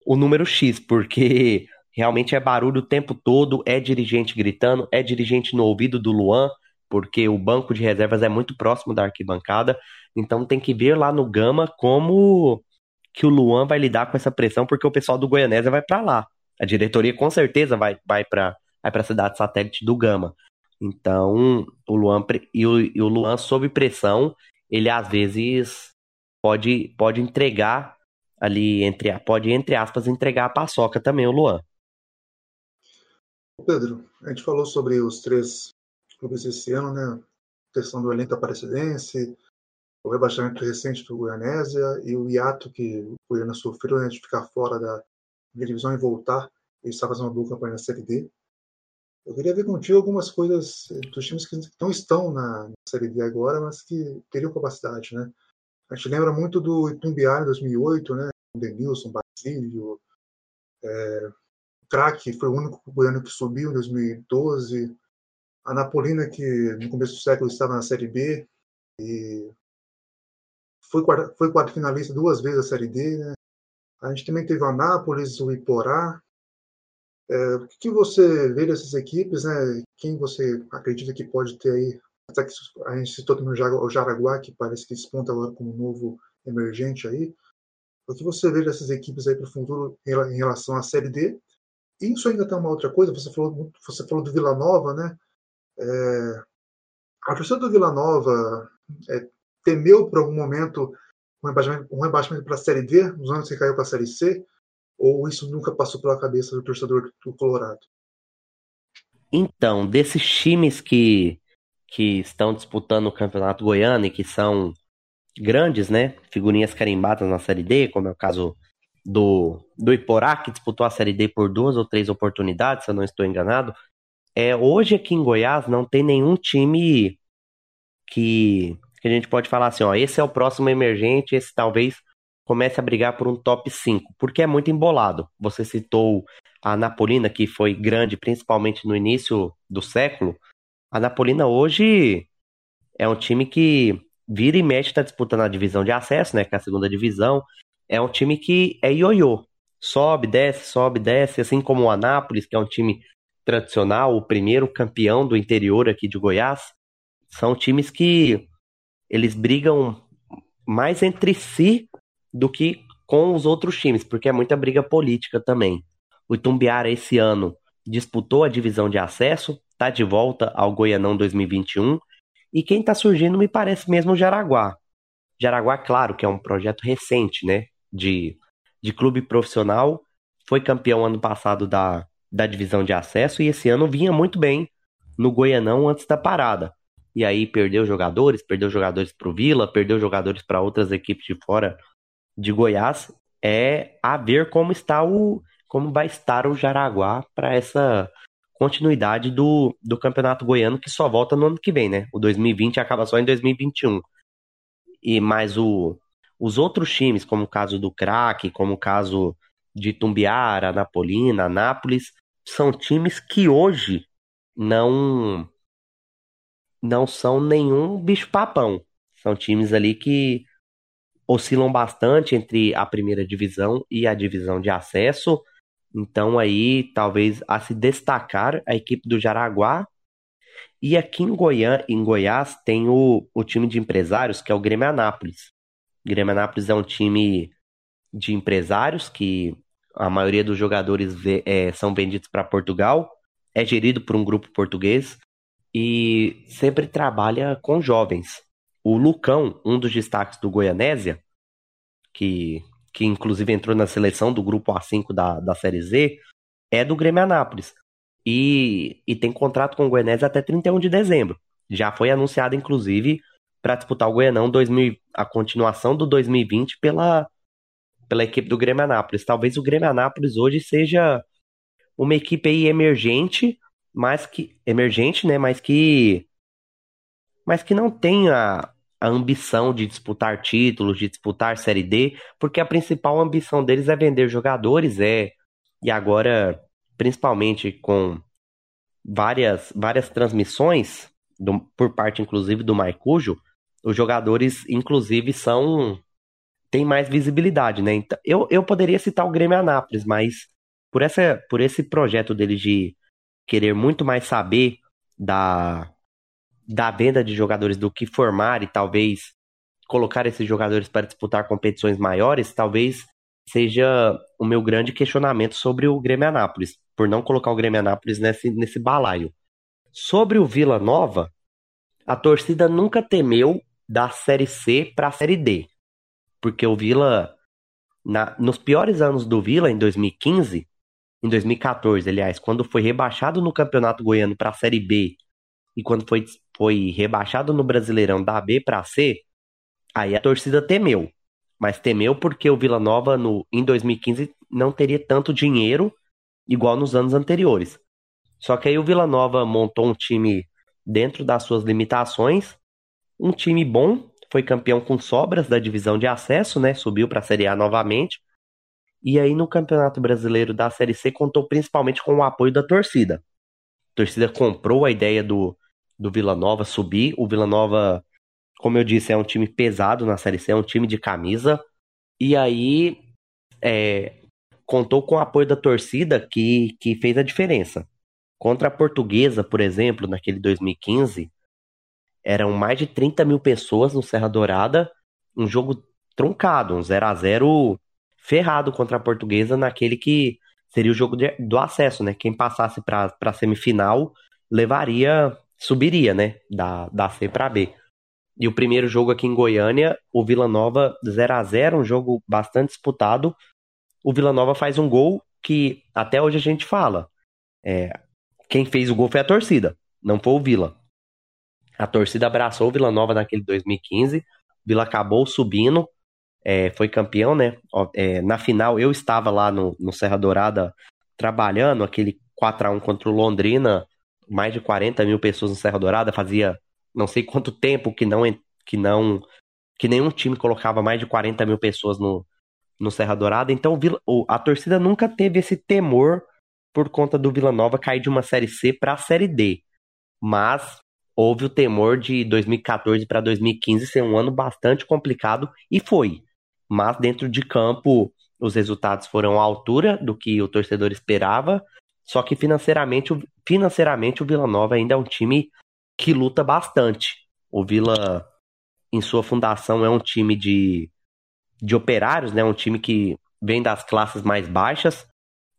o número X, porque realmente é barulho o tempo todo, é dirigente gritando, é dirigente no ouvido do Luan, porque o banco de reservas é muito próximo da arquibancada, então tem que ver lá no Gama como que o Luan vai lidar com essa pressão, porque o pessoal do Goianésia vai para lá. A diretoria com certeza vai, vai para vai a cidade satélite do Gama. Então, o Luan e o, e o Luan sob pressão, ele às vezes pode pode entregar ali entre pode entre aspas entregar a paçoca também o Luan. Pedro, a gente falou sobre os três clubes esse ano, né? Questão do elenco aparecidense, o rebaixamento recente do Goianésia e o hiato que o Goiânia sofreu né, de ficar fora da divisão e voltar e está fazendo uma boa campanha na Série D. Eu queria ver contigo algumas coisas dos times que não estão na Série D agora, mas que teriam capacidade, né? A gente lembra muito do Itumbiara em 2008, né? O Denilson, Basílio, é, o Crack foi o único goiano que subiu em 2012, a Napolina, que no começo do século estava na Série B e foi, foi quarto finalista duas vezes da Série D, né? A gente também teve o Anápolis, o Iporá, é, o que você vê dessas equipes, né? Quem você acredita que pode ter aí? Até que a gente citou também o Jaraguá, que parece que desponta agora como um novo emergente aí. O que você vê dessas equipes aí para o futuro em relação à Série D? E isso ainda tem uma outra coisa, você falou, você falou do Vila Nova, né? É, a torcida do Vila Nova é, temeu por algum momento um rebaixamento, um rebaixamento para a Série D, nos anos que caiu para a Série C, ou isso nunca passou pela cabeça do torcedor do Colorado? Então, desses times que, que estão disputando o Campeonato Goiano e que são grandes, né? Figurinhas carimbadas na Série D, como é o caso do, do Iporá, que disputou a Série D por duas ou três oportunidades, se eu não estou enganado. É, hoje aqui em Goiás não tem nenhum time que, que a gente pode falar assim, ó, esse é o próximo emergente, esse talvez comece a brigar por um top 5, porque é muito embolado. Você citou a Napolina, que foi grande principalmente no início do século. A Napolina hoje é um time que vira e mexe está disputando a divisão de acesso, né, que é a segunda divisão. É um time que é ioiô. Sobe, desce, sobe, desce, assim como o Anápolis, que é um time tradicional, o primeiro campeão do interior aqui de Goiás. São times que eles brigam mais entre si do que com os outros times, porque é muita briga política também. O Itumbiara esse ano disputou a divisão de acesso, está de volta ao Goianão 2021, e quem está surgindo me parece mesmo o Jaraguá. Jaraguá, claro, que é um projeto recente, né, de, de clube profissional, foi campeão ano passado da, da divisão de acesso e esse ano vinha muito bem no Goianão antes da parada. E aí perdeu jogadores, perdeu jogadores para o Vila, perdeu jogadores para outras equipes de fora de Goiás é a ver como está o como vai estar o Jaraguá para essa continuidade do, do campeonato goiano que só volta no ano que vem, né? O 2020 acaba só em 2021. E mais o os outros times, como o caso do Crack, como o caso de Tumbiara, Napolina, Nápoles, são times que hoje não não são nenhum bicho papão. São times ali que oscilam bastante entre a primeira divisão e a divisão de acesso. Então aí talvez a se destacar a equipe do Jaraguá. E aqui em, Goiânia, em Goiás tem o, o time de empresários, que é o Grêmio Anápolis. O Grêmio Anápolis é um time de empresários que a maioria dos jogadores é, são vendidos para Portugal, é gerido por um grupo português e sempre trabalha com jovens. O Lucão, um dos destaques do Goianésia, que, que inclusive entrou na seleção do grupo A5 da, da Série Z, é do Grêmio Anápolis. E, e tem contrato com o Goianésia até 31 de dezembro. Já foi anunciado, inclusive, para disputar o Goianão 2000, a continuação do 2020 pela, pela equipe do Grêmio Anápolis. Talvez o Grêmio Anápolis hoje seja uma equipe aí emergente, mas que emergente, né, mas que mas que não tenha a ambição de disputar títulos, de disputar Série D, porque a principal ambição deles é vender jogadores, é e agora principalmente com várias, várias transmissões, do, por parte inclusive do Maicujo, os jogadores, inclusive, são. Têm mais visibilidade, né? Então, eu, eu poderia citar o Grêmio Anápolis, mas por, essa, por esse projeto deles de querer muito mais saber da, da venda de jogadores do que formar e talvez colocar esses jogadores para disputar competições maiores, talvez seja o meu grande questionamento sobre o Grêmio Anápolis, por não colocar o Grêmio Anápolis nesse, nesse balaio. Sobre o Vila Nova, a torcida nunca temeu da Série C para a Série D, porque o Vila, na, nos piores anos do Vila, em 2015, em 2014, aliás, quando foi rebaixado no Campeonato Goiano para a Série B e quando foi, foi rebaixado no Brasileirão da B para C, aí a torcida temeu. Mas temeu porque o Vila Nova no, em 2015 não teria tanto dinheiro igual nos anos anteriores. Só que aí o Vila Nova montou um time dentro das suas limitações, um time bom, foi campeão com sobras da divisão de acesso, né? Subiu para a Série A novamente. E aí no Campeonato Brasileiro da Série C contou principalmente com o apoio da torcida. A torcida comprou a ideia do, do Vila Nova subir. O Vila Nova, como eu disse, é um time pesado na Série C, é um time de camisa. E aí é, contou com o apoio da torcida que, que fez a diferença. Contra a Portuguesa, por exemplo, naquele 2015, eram mais de 30 mil pessoas no Serra Dourada, um jogo truncado, um 0 a 0 ferrado contra a Portuguesa naquele que seria o jogo de, do acesso, né? Quem passasse para a semifinal levaria subiria, né? Da, da C para B. E o primeiro jogo aqui em Goiânia, o Vila Nova 0 a 0 um jogo bastante disputado. O Vila Nova faz um gol que até hoje a gente fala. É, quem fez o gol foi a torcida, não foi o Vila. A torcida abraçou o Vila Nova naquele 2015. O Vila acabou subindo, é, foi campeão, né? É, na final eu estava lá no, no Serra Dourada trabalhando aquele 4 a 1 contra o Londrina mais de 40 mil pessoas no Serra Dourada, fazia não sei quanto tempo que não que não que nenhum time colocava mais de 40 mil pessoas no, no Serra Dourada. Então a torcida nunca teve esse temor por conta do Vila Nova cair de uma série C para a série D. Mas houve o temor de 2014 para 2015 ser um ano bastante complicado e foi. Mas dentro de campo os resultados foram à altura do que o torcedor esperava só que financeiramente, financeiramente o Vila Nova ainda é um time que luta bastante. O Vila, em sua fundação, é um time de, de operários, né? Um time que vem das classes mais baixas,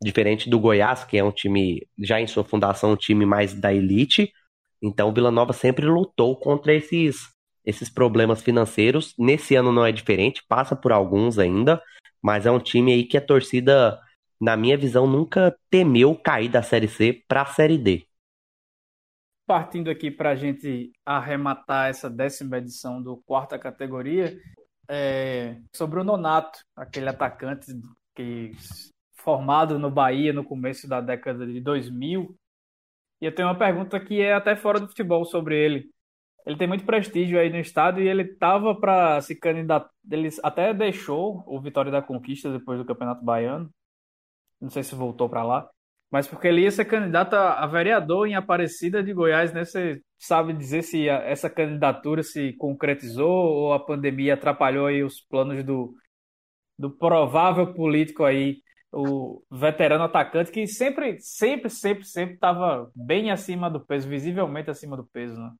diferente do Goiás, que é um time, já em sua fundação, um time mais da elite. Então o Vila Nova sempre lutou contra esses, esses problemas financeiros. Nesse ano não é diferente, passa por alguns ainda, mas é um time aí que a torcida na minha visão, nunca temeu cair da Série C para a Série D. Partindo aqui para a gente arrematar essa décima edição do quarta categoria, é, sobre o Nonato, aquele atacante que formado no Bahia no começo da década de 2000. E eu tenho uma pergunta que é até fora do futebol sobre ele. Ele tem muito prestígio aí no estado e ele estava para se candidatar. Ele até deixou o Vitória da Conquista depois do Campeonato Baiano não sei se voltou para lá, mas porque ele ia ser candidato a, vereador em Aparecida de Goiás, né? Você sabe dizer se essa candidatura se concretizou ou a pandemia atrapalhou aí os planos do, do provável político aí, o veterano atacante que sempre, sempre, sempre, sempre estava bem acima do peso, visivelmente acima do peso, né?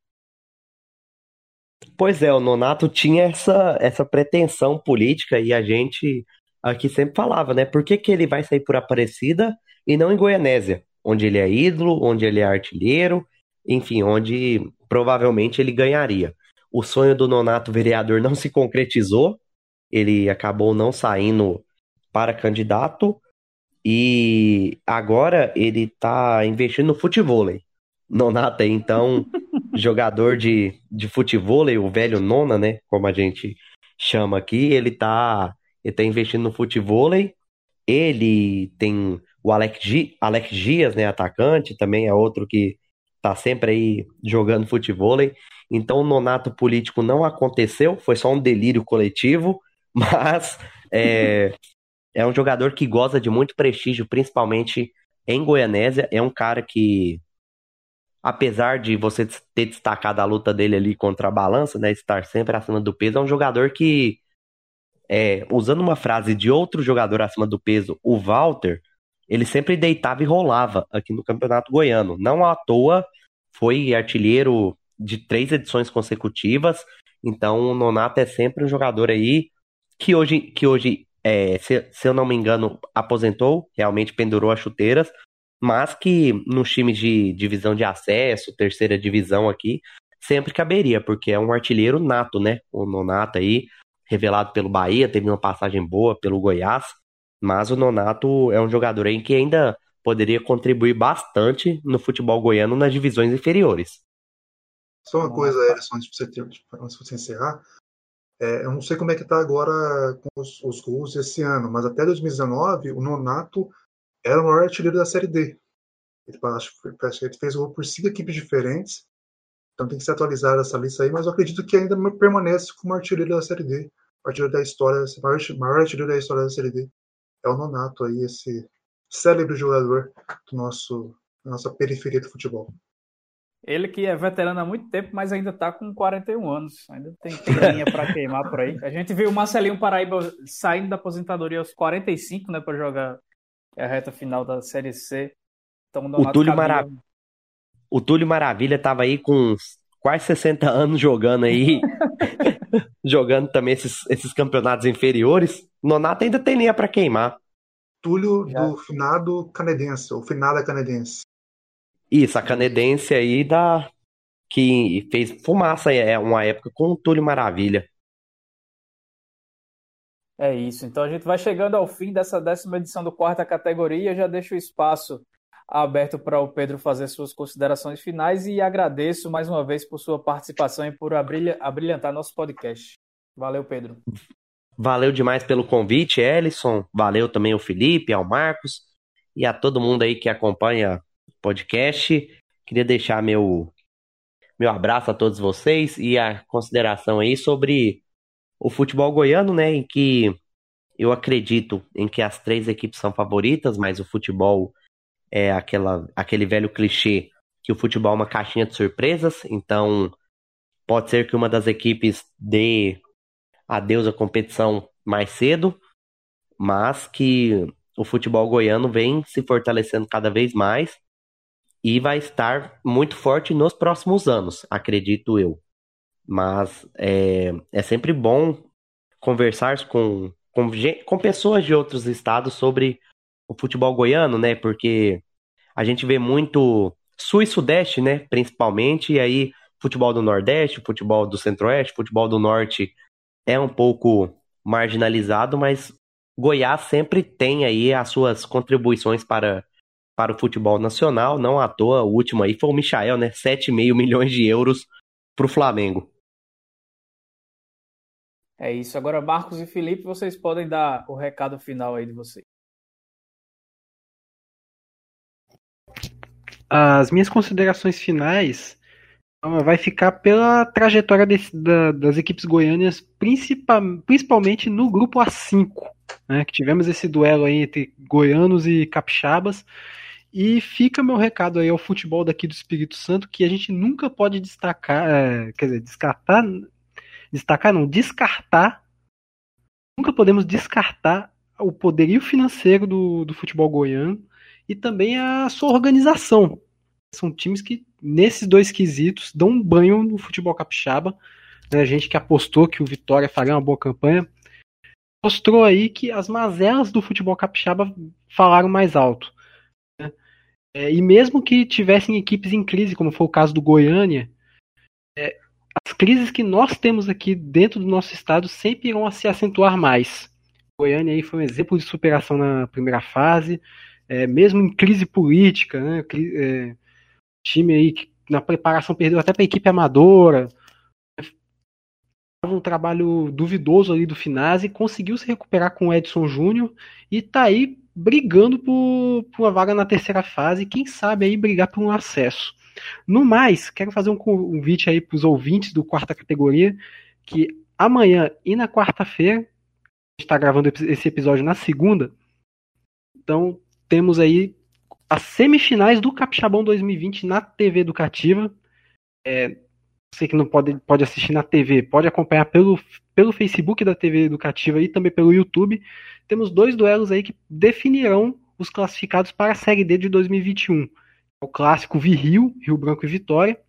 Pois é, o Nonato tinha essa, essa pretensão política e a gente aqui sempre falava, né? Por que, que ele vai sair por Aparecida e não em Goianésia, onde ele é ídolo, onde ele é artilheiro, enfim, onde provavelmente ele ganharia. O sonho do Nonato vereador não se concretizou, ele acabou não saindo para candidato e agora ele está investindo no futebol. Nonato é então jogador de, de futebol, o velho nona, né, como a gente chama aqui, ele está ele está investindo no futebol. Ele tem o Alex, Alex Dias, né, atacante, também é outro que está sempre aí jogando futebol. Então o nonato político não aconteceu, foi só um delírio coletivo, mas é, é um jogador que goza de muito prestígio, principalmente em Goianésia. É um cara que apesar de você ter destacado a luta dele ali contra a balança, né, estar sempre acima do peso, é um jogador que, é, usando uma frase de outro jogador acima do peso, o Walter, ele sempre deitava e rolava aqui no Campeonato Goiano. Não à toa foi artilheiro de três edições consecutivas, então o Nonato é sempre um jogador aí que hoje, que hoje é, se, se eu não me engano, aposentou, realmente pendurou as chuteiras, mas que nos times de divisão de acesso, terceira divisão aqui, sempre caberia, porque é um artilheiro nato, né? O Nonato aí, revelado pelo Bahia, teve uma passagem boa pelo Goiás, mas o Nonato é um jogador aí que ainda poderia contribuir bastante no futebol goiano nas divisões inferiores. Só uma coisa, Ellison, antes de você, ter, antes de você encerrar. É, eu não sei como é que está agora com os, os gols esse ano, mas até 2019 o Nonato era o maior artilheiro da Série D. Ele, acho, ele fez gol por cinco equipes diferentes, então tem que ser atualizada essa lista aí, mas eu acredito que ainda permanece como artilheiro da Série D, artilheiro da história, maior, maior artilheiro da história da Série D. É o Nonato aí, esse célebre jogador do nosso, da nossa periferia do futebol. Ele que é veterano há muito tempo, mas ainda está com 41 anos. Ainda tem linha para queimar por aí. A gente viu o Marcelinho Paraíba saindo da aposentadoria aos 45, né, para jogar a reta final da Série C. Então, o, Túlio Mara... o Túlio Maravilha estava aí com quase 60 anos jogando aí. jogando também esses, esses campeonatos inferiores. Nonato ainda tem linha para queimar. Túlio Já. do finado canadense, ou finada canadense. Isso, a canadense aí da que fez fumaça é uma época com o Túlio Maravilha. É isso. Então a gente vai chegando ao fim dessa décima edição do quarta categoria. Já deixo o espaço aberto para o Pedro fazer suas considerações finais e agradeço mais uma vez por sua participação e por abrilhantar nosso podcast. Valeu, Pedro. Valeu demais pelo convite, Ellison. Valeu também o Felipe, ao Marcos e a todo mundo aí que acompanha podcast. Queria deixar meu, meu abraço a todos vocês e a consideração aí sobre o futebol goiano, né? Em que eu acredito em que as três equipes são favoritas, mas o futebol é aquela, aquele velho clichê que o futebol é uma caixinha de surpresas, então pode ser que uma das equipes dê adeus à competição mais cedo, mas que o futebol goiano vem se fortalecendo cada vez mais e vai estar muito forte nos próximos anos, acredito eu. Mas é, é sempre bom conversar com, com, com pessoas de outros estados sobre o futebol goiano, né? Porque a gente vê muito sul e sudeste, né? Principalmente, e aí futebol do nordeste, futebol do centro-oeste, futebol do norte é um pouco marginalizado, mas Goiás sempre tem aí as suas contribuições para para o futebol nacional. Não à toa, o último aí foi o Michael, né? 7,5 milhões de euros para o Flamengo. É isso. Agora, Marcos e Felipe, vocês podem dar o recado final aí de vocês. As minhas considerações finais vai ficar pela trajetória desse, da, das equipes goianas, principal, principalmente no grupo A5, né, que tivemos esse duelo aí entre goianos e capixabas, e fica meu recado aí ao futebol daqui do Espírito Santo, que a gente nunca pode destacar, é, quer dizer, descartar, destacar não, descartar, nunca podemos descartar o poderio financeiro do, do futebol goiano e também a sua organização. São times que, nesses dois quesitos, dão um banho no futebol capixaba. Né, a gente que apostou que o Vitória faria uma boa campanha, mostrou aí que as mazelas do futebol capixaba falaram mais alto. É, e mesmo que tivessem equipes em crise, como foi o caso do Goiânia, é, as crises que nós temos aqui dentro do nosso estado sempre irão se acentuar mais. Goiânia aí foi um exemplo de superação na primeira fase, é, mesmo em crise política, né, é, time aí que na preparação perdeu até para a equipe amadora, um trabalho duvidoso ali do Finazzi, conseguiu se recuperar com o Edson Júnior e está aí brigando por, por uma vaga na terceira fase, quem sabe aí brigar por um acesso. No mais, quero fazer um convite aí para os ouvintes do quarta categoria, que amanhã e na quarta-feira, está gravando esse episódio na segunda, então temos aí as semifinais do Capixabão 2020 na TV Educativa. É, você que não pode, pode assistir na TV, pode acompanhar pelo, pelo Facebook da TV Educativa e também pelo YouTube. Temos dois duelos aí que definirão os classificados para a Série D de 2021. O clássico Viril, Rio Branco e Vitória,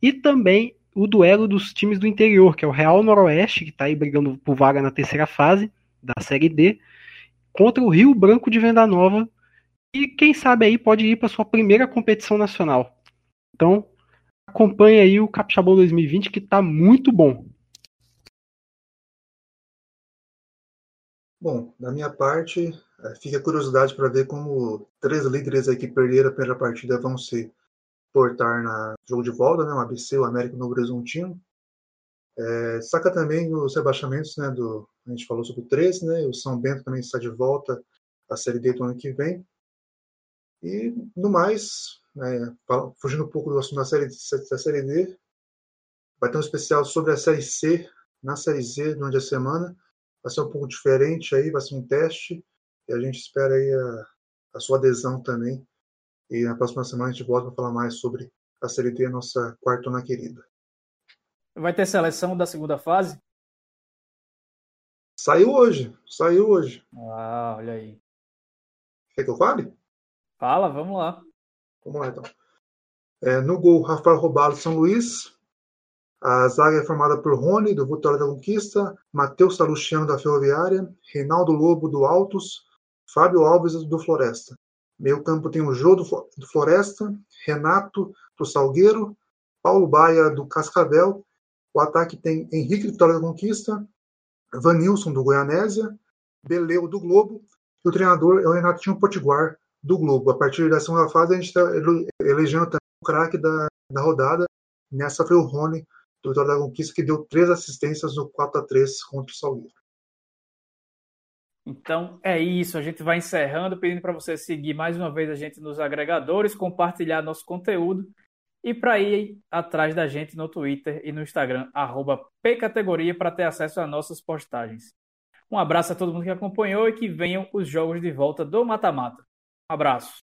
e também o duelo dos times do interior, que é o Real Noroeste, que está aí brigando por vaga na terceira fase da Série D, contra o Rio Branco de Venda Nova, e quem sabe aí pode ir para sua primeira competição nacional. Então, acompanhe aí o Capixabão 2020 que está muito bom. Bom, da minha parte, é, fica a curiosidade para ver como três líderes aí que perderam a primeira partida vão se portar na jogo de volta, né? O ABC, o América e o Novo Horizontino. É, saca também os rebaixamentos, né? Do, a gente falou sobre o 13, né? O São Bento também está de volta à Série D do ano que vem. E, no mais, né, fugindo um pouco do assunto da série, da série D, vai ter um especial sobre a Série C na Série Z durante a semana. Vai ser um pouco diferente aí, vai ser um teste. E a gente espera aí a, a sua adesão também. E na próxima semana a gente volta para falar mais sobre a Série D, a nossa quartona querida. Vai ter seleção da segunda fase? Saiu hoje, saiu hoje. Ah, olha aí. Quer que eu fale? Fala, vamos lá. Vamos lá então. É, no gol, Rafael Robalo São Luís. A zaga é formada por Rony, do Vitória da Conquista, Matheus Salustiano, da Ferroviária, Reinaldo Lobo, do Altos, Fábio Alves, do Floresta. Meio campo tem o Jô, do Floresta, Renato, do Salgueiro, Paulo Baia, do Cascavel. O ataque tem Henrique Vitória da Conquista, Vanilson, do Goianésia, Beleu, do Globo. E o treinador é o Renatinho Potiguar, do Globo. A partir da segunda fase, a gente está elegendo também o craque da, da rodada. Nessa foi o Rony, do Vitória da Conquista, que deu três assistências no 4 a 3 contra o Salgueiro. Então é isso, a gente vai encerrando, pedindo para você seguir mais uma vez a gente nos agregadores, compartilhar nosso conteúdo e para ir atrás da gente no Twitter e no Instagram, pcategoria, para ter acesso a nossas postagens. Um abraço a todo mundo que acompanhou e que venham os jogos de volta do Mata-Mata. Abraço.